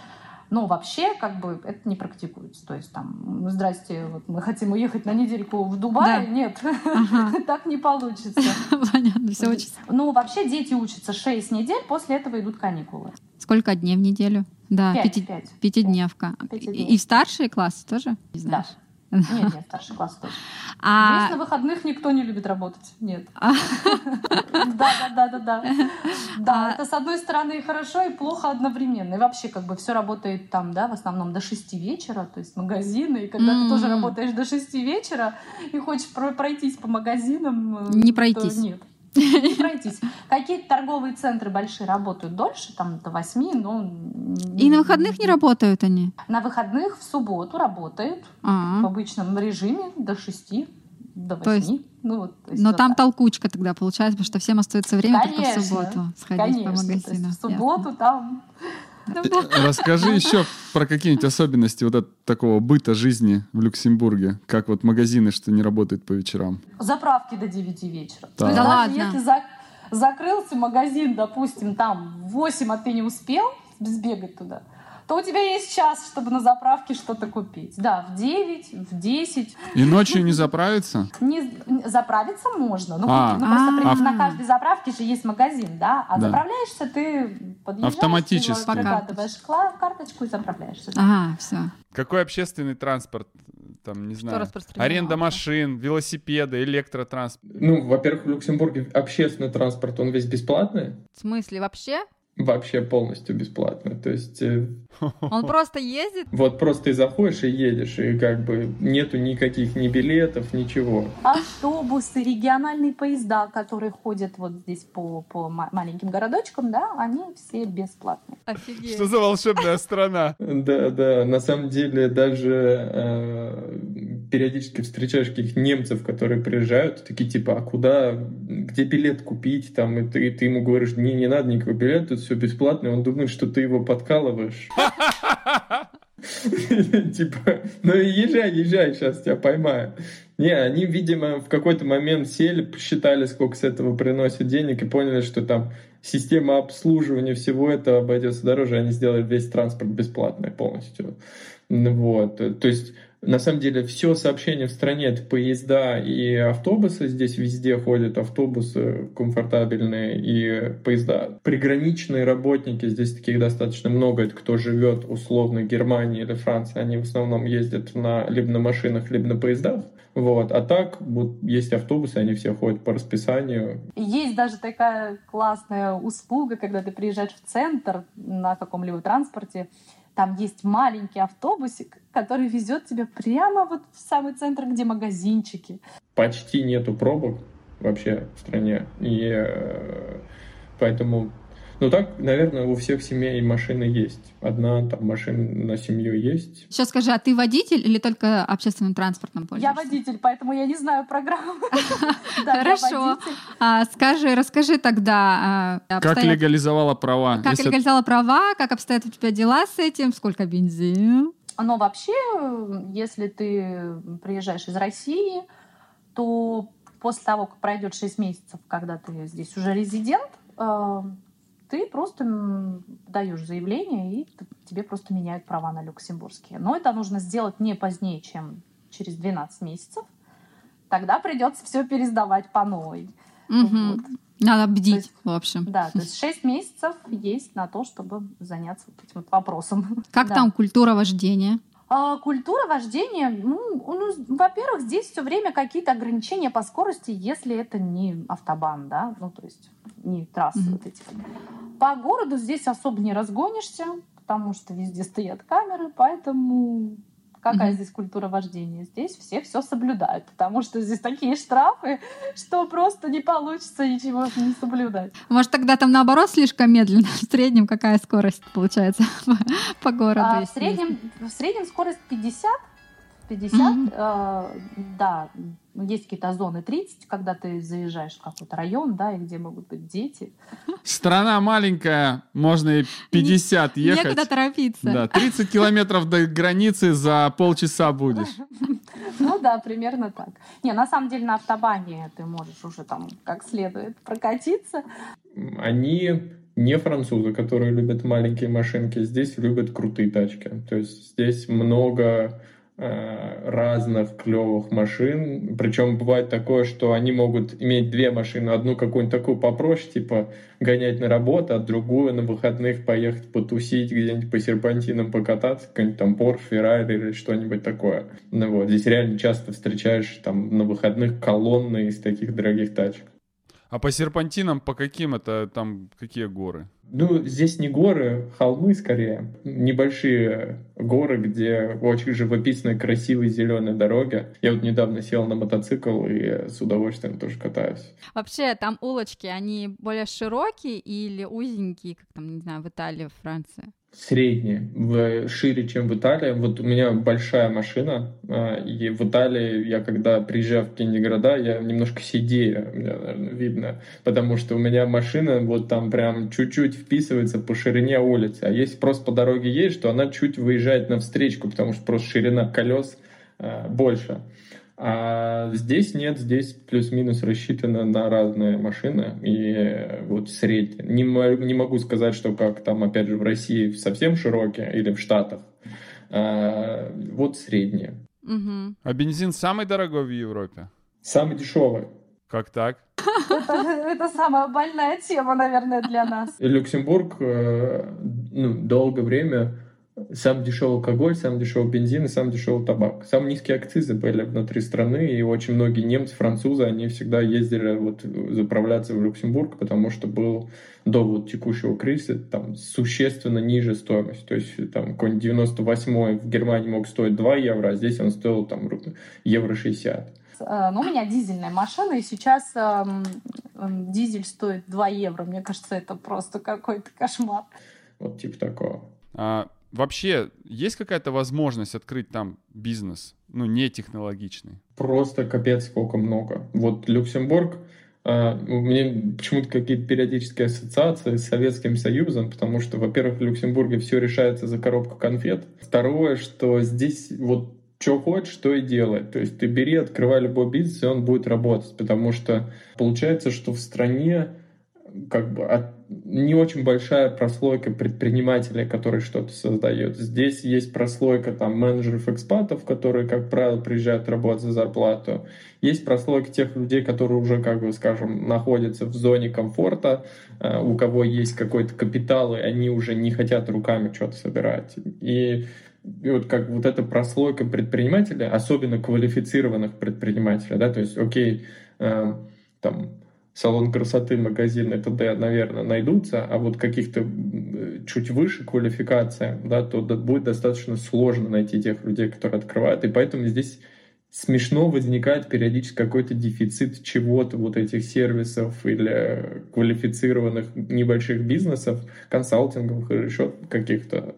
Но вообще, как бы, это не практикуется. То есть там, «Ну, здрасте, вот мы хотим уехать на недельку в Дубай. Да. Нет, ага. так не получится. Понятно, все очень. Ну, вообще дети учатся 6 недель, после этого идут каникулы. Сколько дней в неделю? Да, 5, пяти, 5. пятидневка. 5 и, и в старшие классы тоже? Не знаешь? Да. Нет, нет, старший класс тоже. А... Здесь на выходных никто не любит работать. Нет. А. Да, да, да, да, да. Да, это с одной стороны и хорошо, и плохо одновременно. И вообще как бы все работает там, да, в основном до 6 вечера, то есть магазины. И когда ты тоже работаешь до 6 вечера и хочешь пройтись по магазинам, не пройтись. Нет не пройтись. Какие-то торговые центры большие работают дольше, там до 8, но... И на выходных не работают они? На выходных в субботу работают А-а-а. в обычном режиме до 6 до 8. То есть, ну, вот, есть но вот там так. толкучка тогда получается, потому что всем остается время конечно, только в субботу сходить конечно, по магазину. в субботу Ясно. там расскажи еще про какие-нибудь особенности вот от такого быта жизни в Люксембурге. Как вот магазины, что не работают по вечерам. Заправки до 9 вечера. Да, да ладно. Если за... закрылся магазин, допустим, там в 8, а ты не успел сбегать туда, то у тебя есть час, чтобы на заправке что-то купить. Да, в 9, в 10. И ночью не заправиться? Не, заправиться можно. Ну, а, ну просто а, на каждой заправке же есть магазин, да? А да. заправляешься ты подъезжаешь, Автоматически. Ты прокатываешь карточку и заправляешься. Ага, все. Какой общественный транспорт там, не знаю, аренда машин, велосипеды, электротранспорт. Ну, во-первых, в Люксембурге общественный транспорт, он весь бесплатный. В смысле, вообще? Вообще полностью бесплатно. То есть... Э, Он просто ездит? Вот просто ты заходишь и едешь, и как бы нету никаких ни билетов, ничего. Автобусы, региональные поезда, которые ходят вот здесь по, по маленьким городочкам, да, они все бесплатные. Офигеть. Что за волшебная страна? Да, да, на самом деле даже э, периодически встречаешь каких немцев, которые приезжают, такие типа, а куда, где билет купить, там, и ты, ты ему говоришь, не, не надо никакого билета, все бесплатно, он думает, что ты его подкалываешь. Типа, ну езжай, езжай, сейчас тебя поймаю. Не, они, видимо, в какой-то момент сели, посчитали, сколько с этого приносит денег, и поняли, что там система обслуживания всего этого обойдется дороже, они сделали весь транспорт бесплатный полностью. Вот. То есть на самом деле все сообщение в стране это поезда и автобусы. Здесь везде ходят автобусы комфортабельные и поезда. Приграничные работники, здесь таких достаточно много. Это кто живет условно в Германии или Франции. Они в основном ездят на, либо на машинах, либо на поездах. Вот. А так вот, есть автобусы, они все ходят по расписанию. Есть даже такая классная услуга, когда ты приезжаешь в центр на каком-либо транспорте, там есть маленький автобусик, который везет тебя прямо вот в самый центр, где магазинчики. Почти нету пробок вообще в стране. И э, поэтому ну так, наверное, у всех семей машины есть. Одна там машина на семью есть. Сейчас скажи, а ты водитель или только общественным транспортом пользуешься? Я водитель, поэтому я не знаю программу. Хорошо. А, скажи, расскажи тогда. А, как легализовала права? Как легализовала права? Как обстоят у тебя дела с этим? Сколько бензин? Но вообще, если ты приезжаешь из России, то после того, как пройдет 6 месяцев, когда ты здесь уже резидент, э, ты просто даешь заявление, и тебе просто меняют права на люксембургские. Но это нужно сделать не позднее, чем через 12 месяцев. Тогда придется все пересдавать по новой. Угу. Вот. Надо бдить, есть, в общем. Да, то есть 6 месяцев есть на то, чтобы заняться вот этим вот вопросом. Как да. там культура вождения? А, культура вождения, ну, ну, во-первых, здесь все время какие-то ограничения по скорости, если это не автобан, да, ну, то есть не трассы mm-hmm. вот эти. По городу здесь особо не разгонишься, потому что везде стоят камеры, поэтому Какая mm-hmm. здесь культура вождения? Здесь все все соблюдают, потому что здесь такие штрафы, что просто не получится ничего не соблюдать. Может, тогда там наоборот слишком медленно? В среднем какая скорость получается по городу? А, в, среднем, в среднем скорость 50, 50, mm-hmm. э, да, есть какие-то зоны 30, когда ты заезжаешь в какой-то район, да, и где могут быть дети. Страна маленькая, можно и 50 ехать. Некуда торопиться. Да, 30 километров до границы за полчаса будешь. Ну да, примерно так. Не, на самом деле на автобане ты можешь уже там как следует прокатиться. Они не французы, которые любят маленькие машинки, здесь любят крутые тачки. То есть здесь много разных клевых машин. Причем бывает такое, что они могут иметь две машины. Одну какую-нибудь такую попроще, типа гонять на работу, а другую на выходных поехать потусить где-нибудь по серпантинам покататься, какой-нибудь там Porsche, Ferrari или что-нибудь такое. Ну вот, здесь реально часто встречаешь там на выходных колонны из таких дорогих тачек. А по серпантинам по каким это там какие горы? Ну, здесь не горы, холмы скорее. Небольшие горы, где очень живописные, красивые зеленые дороги. Я вот недавно сел на мотоцикл и с удовольствием тоже катаюсь. Вообще, там улочки, они более широкие или узенькие, как там, не знаю, в Италии, в Франции? средние, в, шире, чем в Италии. Вот у меня большая машина, а, и в Италии я, когда приезжаю в какие-нибудь города, я немножко сидею, меня, наверное, видно, потому что у меня машина вот там прям чуть-чуть вписывается по ширине улицы, а если просто по дороге едешь, то она чуть выезжает навстречку, потому что просто ширина колес а, больше. А здесь нет, здесь плюс-минус рассчитано на разные машины и вот средние. Не, не могу сказать, что как там, опять же, в России совсем широкие или в Штатах. А, вот средние. Угу. А бензин самый дорогой в Европе? Самый дешевый. Как так? Это, самая больная тема, наверное, для нас. Люксембург э, ну, долгое время Сам дешевый алкоголь, сам дешевый бензин и сам дешевый табак. Самые низкие акцизы были внутри страны, и очень многие немцы, французы, они всегда ездили вот заправляться в Люксембург, потому что был до вот текущего кризиса там существенно ниже стоимость. То есть там какой-нибудь 98 в Германии мог стоить 2 евро, а здесь он стоил там евро 60. Э, ну, у меня дизельная машина, и сейчас эм, эм, дизель стоит 2 евро. Мне кажется, это просто какой-то кошмар. Вот типа такого. А, вообще есть какая-то возможность открыть там бизнес, ну, не технологичный? Просто капец сколько много. Вот Люксембург, Uh, у меня почему-то какие-то периодические ассоциации с Советским Союзом, потому что, во-первых, в Люксембурге все решается за коробку конфет. Второе, что здесь вот что хочешь, что и делай. То есть ты бери, открывай любой бизнес, и он будет работать, потому что получается, что в стране как бы от, не очень большая прослойка предпринимателей, которые что-то создают. Здесь есть прослойка там менеджеров-экспатов, которые, как правило, приезжают работать за зарплату. Есть прослойка тех людей, которые уже, как бы, скажем, находятся в зоне комфорта, э, у кого есть какой-то капитал, и они уже не хотят руками что-то собирать. И и вот как вот эта прослойка предпринимателей, особенно квалифицированных предпринимателей, да, то есть, окей, э, там, салон красоты, магазин и т.д., наверное, найдутся, а вот каких-то чуть выше квалификация, да, то будет достаточно сложно найти тех людей, которые открывают, и поэтому здесь смешно возникает периодически какой-то дефицит чего-то, вот этих сервисов или квалифицированных небольших бизнесов, консалтинговых или еще каких-то.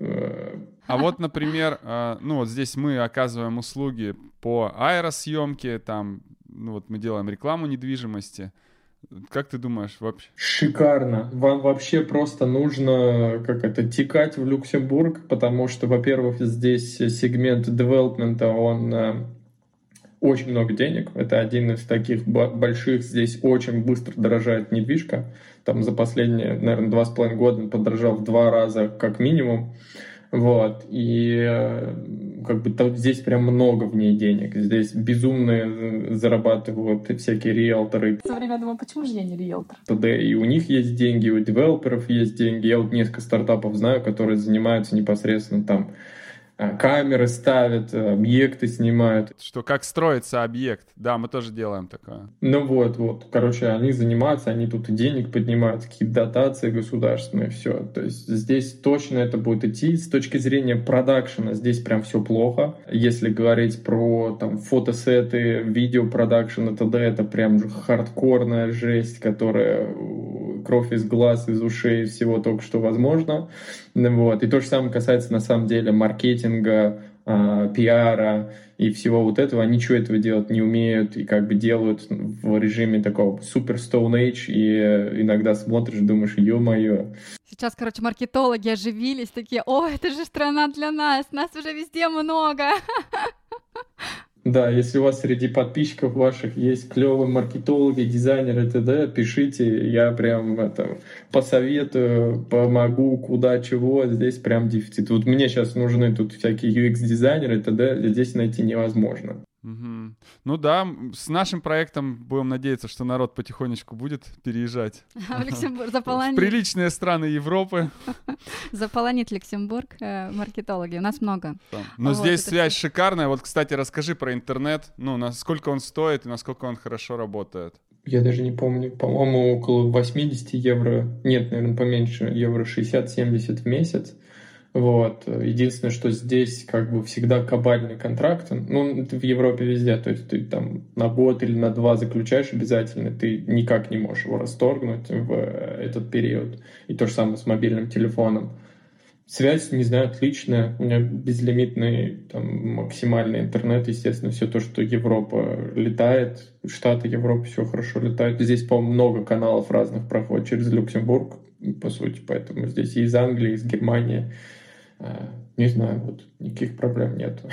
А вот, например, э, ну вот здесь мы оказываем услуги по аэросъемке, там, ну вот мы делаем рекламу недвижимости — как ты думаешь вообще? Шикарно. Вам вообще просто нужно как это текать в Люксембург, потому что, во-первых, здесь сегмент девелопмента, он э, очень много денег. Это один из таких больших. Здесь очень быстро дорожает недвижка. Там за последние, наверное, два с половиной года подорожал в два раза как минимум. Вот. И э, как бы там, здесь прям много в ней денег. Здесь безумные зарабатывают всякие риэлторы. Со время думаю, почему же я не риэлтор? Да, и у них есть деньги, у девелоперов есть деньги. Я вот несколько стартапов знаю, которые занимаются непосредственно там камеры ставят, объекты снимают. Что как строится объект. Да, мы тоже делаем такое. Ну вот, вот. Короче, они занимаются, они тут и денег поднимают, какие-то дотации государственные, все. То есть здесь точно это будет идти. С точки зрения продакшена здесь прям все плохо. Если говорить про там фотосеты, видеопродакшн и т.д., это прям хардкорная жесть, которая кровь из глаз, из ушей, всего только что возможно. Вот. И то же самое касается на самом деле маркетинга, э, пиара и всего вот этого. Они ничего этого делать не умеют и как бы делают в режиме такого супер Stone Age, и иногда смотришь, думаешь, ё-моё. Сейчас, короче, маркетологи оживились, такие, о, это же страна для нас, нас уже везде много. Да, если у вас среди подписчиков ваших есть клевые маркетологи, дизайнеры т.д., пишите, я прям это, посоветую, помогу, куда, чего, здесь прям дефицит. Вот мне сейчас нужны тут всякие UX-дизайнеры т.д., здесь найти невозможно. Угу. Ну да, с нашим проектом будем надеяться, что народ потихонечку будет переезжать. В Люксембург заполонит. В приличные страны Европы. Заполонит Люксембург э, маркетологи. У нас много. Но здесь связь шикарная. Вот, кстати, расскажи про интернет. Ну, насколько он стоит и насколько он хорошо работает. Я даже не помню. По-моему, около 80 евро. Нет, наверное, поменьше. Евро 60-70 в месяц. Вот. Единственное, что здесь как бы всегда кабальный контракт. Ну, в Европе везде. То есть ты там на год или на два заключаешь обязательно. Ты никак не можешь его расторгнуть в этот период. И то же самое с мобильным телефоном. Связь, не знаю, отличная. У меня безлимитный, там, максимальный интернет, естественно, все то, что Европа летает, Штаты Европы все хорошо летают. Здесь, по-моему, много каналов разных проходит через Люксембург, по сути, поэтому здесь и из Англии, и из Германии, Э, не знаю, вот никаких проблем нет.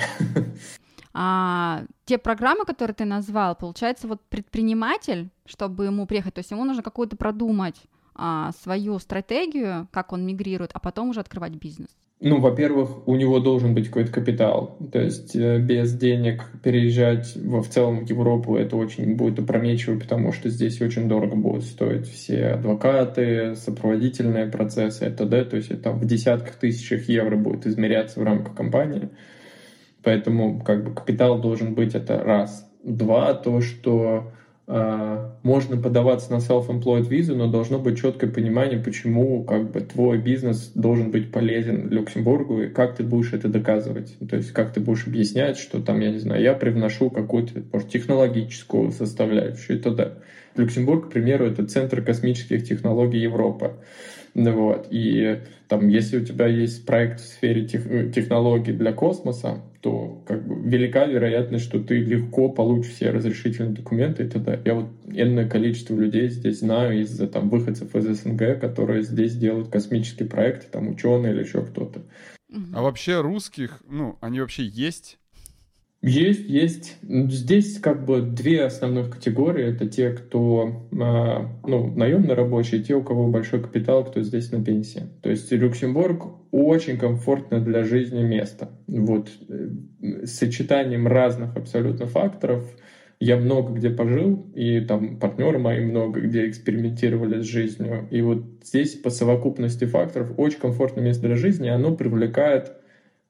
А те программы, которые ты назвал, получается, вот предприниматель, чтобы ему приехать, то есть ему нужно какую-то продумать а, свою стратегию, как он мигрирует, а потом уже открывать бизнес. Ну, во-первых, у него должен быть какой-то капитал. То есть э, без денег переезжать во, в целом в Европу это очень будет опрометчиво, потому что здесь очень дорого будут стоить все адвокаты, сопроводительные процессы и т.д. То есть это в десятках тысячах евро будет измеряться в рамках компании. Поэтому как бы капитал должен быть это раз. Два, то, что можно подаваться на self-employed визу, но должно быть четкое понимание, почему как бы твой бизнес должен быть полезен Люксембургу и как ты будешь это доказывать. То есть как ты будешь объяснять, что там, я не знаю, я привношу какую-то, может, технологическую составляющую и т.д. Люксембург, к примеру, это центр космических технологий Европы. Вот. И там, если у тебя есть проект в сфере тех, э, технологий для космоса, то как бы велика вероятность, что ты легко получишь все разрешительные документы и т.д. Я вот энное количество людей здесь знаю из там выходцев из СНГ, которые здесь делают космические проекты, там ученые или еще кто-то. А вообще русских, ну, они вообще есть? Есть, есть. Здесь как бы две основных категории. Это те, кто а, ну, наемный рабочий, те, у кого большой капитал, кто здесь на пенсии. То есть Люксембург очень комфортно для жизни место. Вот э, с сочетанием разных абсолютно факторов я много где пожил, и там партнеры мои много где экспериментировали с жизнью. И вот здесь по совокупности факторов очень комфортное место для жизни, оно привлекает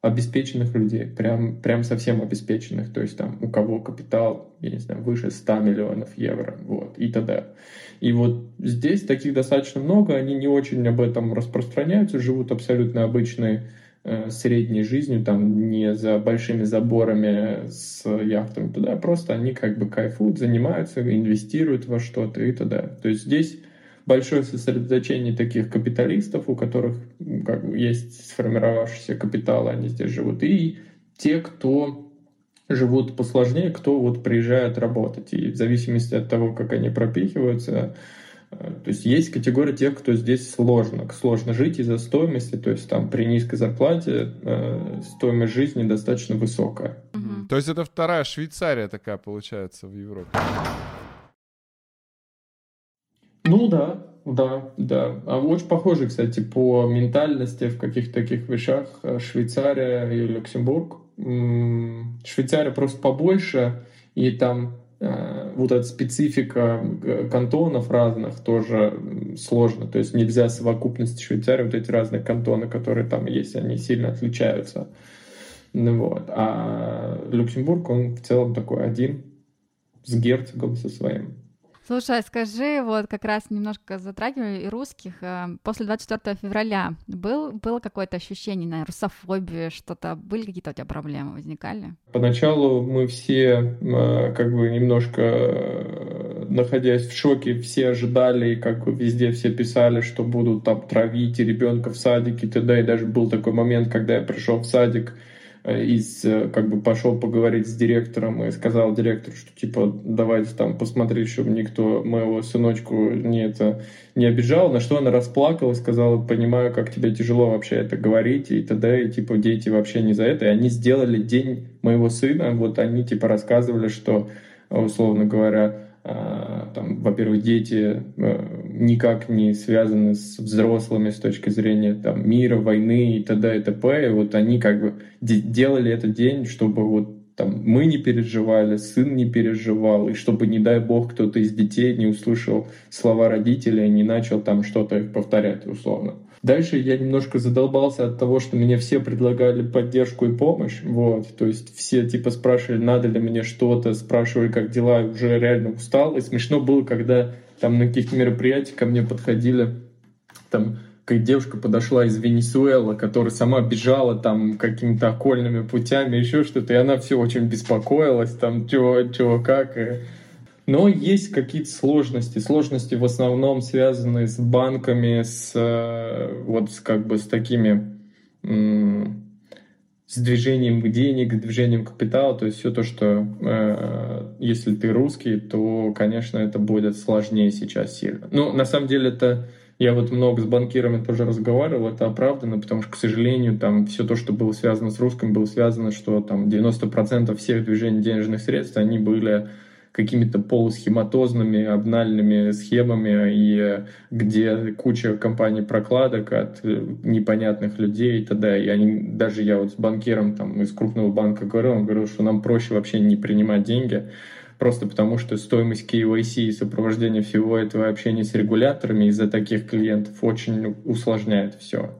обеспеченных людей, прям, прям совсем обеспеченных, то есть там у кого капитал, я не знаю, выше 100 миллионов евро, вот, и т.д. И вот здесь таких достаточно много, они не очень об этом распространяются, живут абсолютно обычной э, средней жизнью, там не за большими заборами с яхтами туда, просто они как бы кайфуют, занимаются, инвестируют во что-то и т.д. То есть здесь большое сосредоточение таких капиталистов, у которых как бы, есть сформировавшийся капитал, они здесь живут, и те, кто живут посложнее, кто вот приезжает работать. И в зависимости от того, как они пропихиваются, э, то есть есть категория тех, кто здесь сложно, сложно жить из-за стоимости, то есть там при низкой зарплате э, стоимость жизни достаточно высокая. Угу. То есть это вторая Швейцария такая получается в Европе. Ну да, да, да. А очень похоже, кстати, по ментальности в каких-то таких вещах э, Швейцария и Люксембург. Швейцария просто побольше, и там э, вот эта специфика э, кантонов разных тоже сложно. То есть нельзя совокупность Швейцарии, вот эти разные кантоны, которые там есть, они сильно отличаются. Ну, вот. А Люксембург, он в целом такой один, с герцогом со своим. Слушай, скажи, вот как раз немножко затрагивали и русских. Э, после 24 февраля был, было какое-то ощущение, на русофобии, что-то, были какие-то у тебя проблемы, возникали? Поначалу мы все э, как бы немножко э, находясь в шоке, все ожидали, как бы везде все писали, что будут там травить ребенка в садике и т.д. И даже был такой момент, когда я пришел в садик, из, э, как бы пошел поговорить с директором и сказал директору, что типа давайте там посмотреть, чтобы никто моего сыночку не это не обижал, на что она расплакалась, сказала, понимаю, как тебе тяжело вообще это говорить и т.д. И типа дети вообще не за это. И они сделали день моего сына, вот они типа рассказывали, что условно говоря, там, во-первых, дети э, никак не связаны с взрослыми с точки зрения там, мира, войны и т.д. и т.п. И вот они как бы делали этот день, чтобы вот там мы не переживали, сын не переживал, и чтобы, не дай бог, кто-то из детей не услышал слова родителей, не начал там что-то их повторять условно. Дальше я немножко задолбался от того, что мне все предлагали поддержку и помощь. Вот. То есть все типа спрашивали, надо ли мне что-то, спрашивали, как дела, уже реально устал. И смешно было, когда там на каких-то мероприятиях ко мне подходили, там как девушка подошла из Венесуэлы, которая сама бежала там какими-то окольными путями, еще что-то, и она все очень беспокоилась, там, чего, чего, как. И но есть какие-то сложности. Сложности в основном связаны с банками, с э, вот как бы с такими с движением денег, движением капитала, то есть все то, что э, если ты русский, то, конечно, это будет сложнее сейчас сильно. Ну, на самом деле, это я вот много с банкирами тоже разговаривал, это оправдано, потому что, к сожалению, там все то, что было связано с русским, было связано, что там 90% всех движений денежных средств, они были какими-то полусхематозными, обнальными схемами, и где куча компаний прокладок от э, непонятных людей и т.д. И они, даже я вот с банкиром там, из крупного банка говорил, он говорил, что нам проще вообще не принимать деньги, просто потому что стоимость KYC и сопровождение всего этого общения с регуляторами из-за таких клиентов очень усложняет все.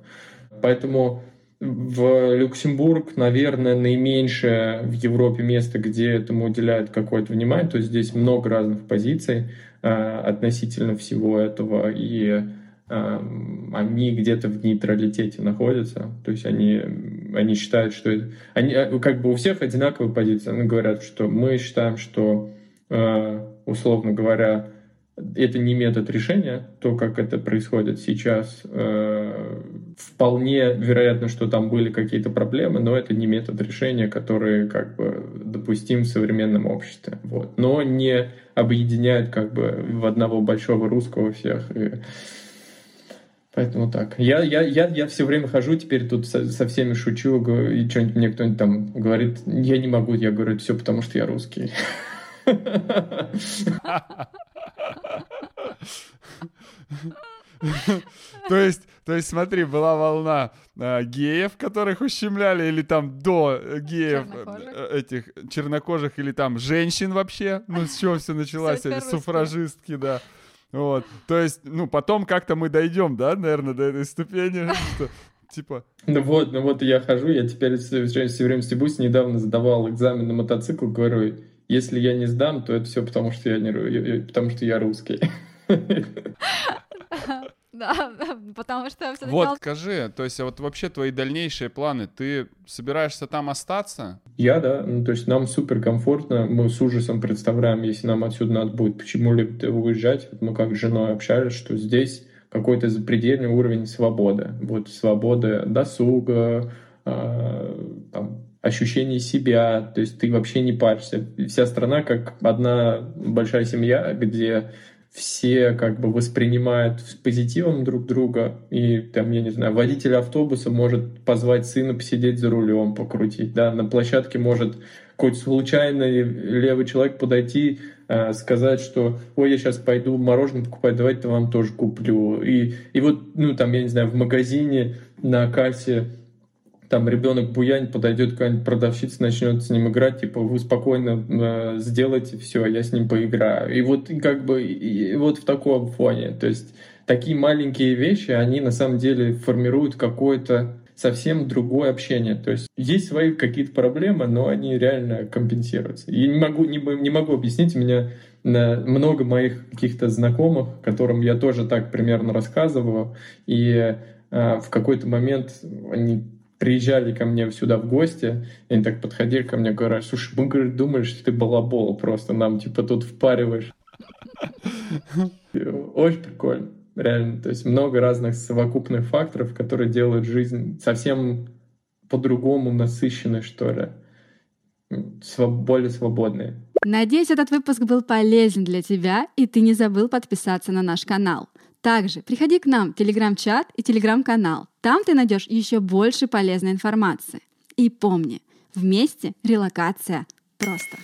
Поэтому в Люксембург, наверное, наименьшее в Европе место, где этому уделяют какое-то внимание. То есть здесь много разных позиций э, относительно всего этого, и э, они где-то в нейтралитете находятся. То есть они, они считают, что... Это, они, э, как бы у всех одинаковые позиции. Они говорят, что мы считаем, что, условно говоря, это не метод решения, то, как это происходит сейчас. Э, вполне вероятно, что там были какие-то проблемы, но это не метод решения, который как бы допустим в современном обществе. Вот. Но не объединяют как бы в одного большого русского всех. И... Поэтому так. Я, я, я, я все время хожу, теперь тут со, со всеми шучу, и что-нибудь мне кто-нибудь там говорит, я не могу, я говорю, все потому что я русский. То есть, то есть, смотри, была волна э, геев, которых ущемляли, или там до геев э, этих чернокожих, или там женщин вообще. Ну, с чего все началось? Эти суфражистки, да. Вот. То есть, ну, потом как-то мы дойдем, да, наверное, до этой ступени, что типа... Ну вот, ну вот я хожу, я теперь все, все время стебусь, недавно задавал экзамен на мотоцикл, говорю, если я не сдам, то это все потому, что я не потому что я русский. Да, потому что все Вот, скажи, то есть а вот вообще твои дальнейшие планы, ты собираешься там остаться? Я, да, ну, то есть нам супер комфортно, мы с ужасом представляем, если нам отсюда надо будет почему-либо уезжать, мы как с женой общались, что здесь какой-то запредельный уровень свободы, вот свобода досуга, э, там, ощущение себя, то есть ты вообще не паришься. Вся страна как одна большая семья, где все как бы воспринимают с позитивом друг друга, и там, я не знаю, водитель автобуса может позвать сына посидеть за рулем, покрутить, да, на площадке может какой-то случайный левый человек подойти, э, сказать, что ой, я сейчас пойду мороженое покупать, давайте вам тоже куплю. И, и вот, ну, там, я не знаю, в магазине на кассе там ребенок буянь, подойдет какая-нибудь продавщица, начнет с ним играть, типа, вы спокойно э, сделайте все, я с ним поиграю. И вот как бы и вот в таком фоне. То есть такие маленькие вещи, они на самом деле формируют какое-то совсем другое общение. То есть есть свои какие-то проблемы, но они реально компенсируются. И не могу, не, не могу объяснить, у меня много моих каких-то знакомых, которым я тоже так примерно рассказываю, и э, в какой-то момент они приезжали ко мне сюда в гости, и они так подходили ко мне говорят, слушай, мы говорит, думали, что ты балабол, просто нам типа тут впариваешь. Очень прикольно, реально. То есть много разных совокупных факторов, которые делают жизнь совсем по-другому насыщенной, что ли, более свободной. Надеюсь, этот выпуск был полезен для тебя, и ты не забыл подписаться на наш канал. Также приходи к нам в телеграм-чат и телеграм-канал. Там ты найдешь еще больше полезной информации. И помни, вместе релокация просто.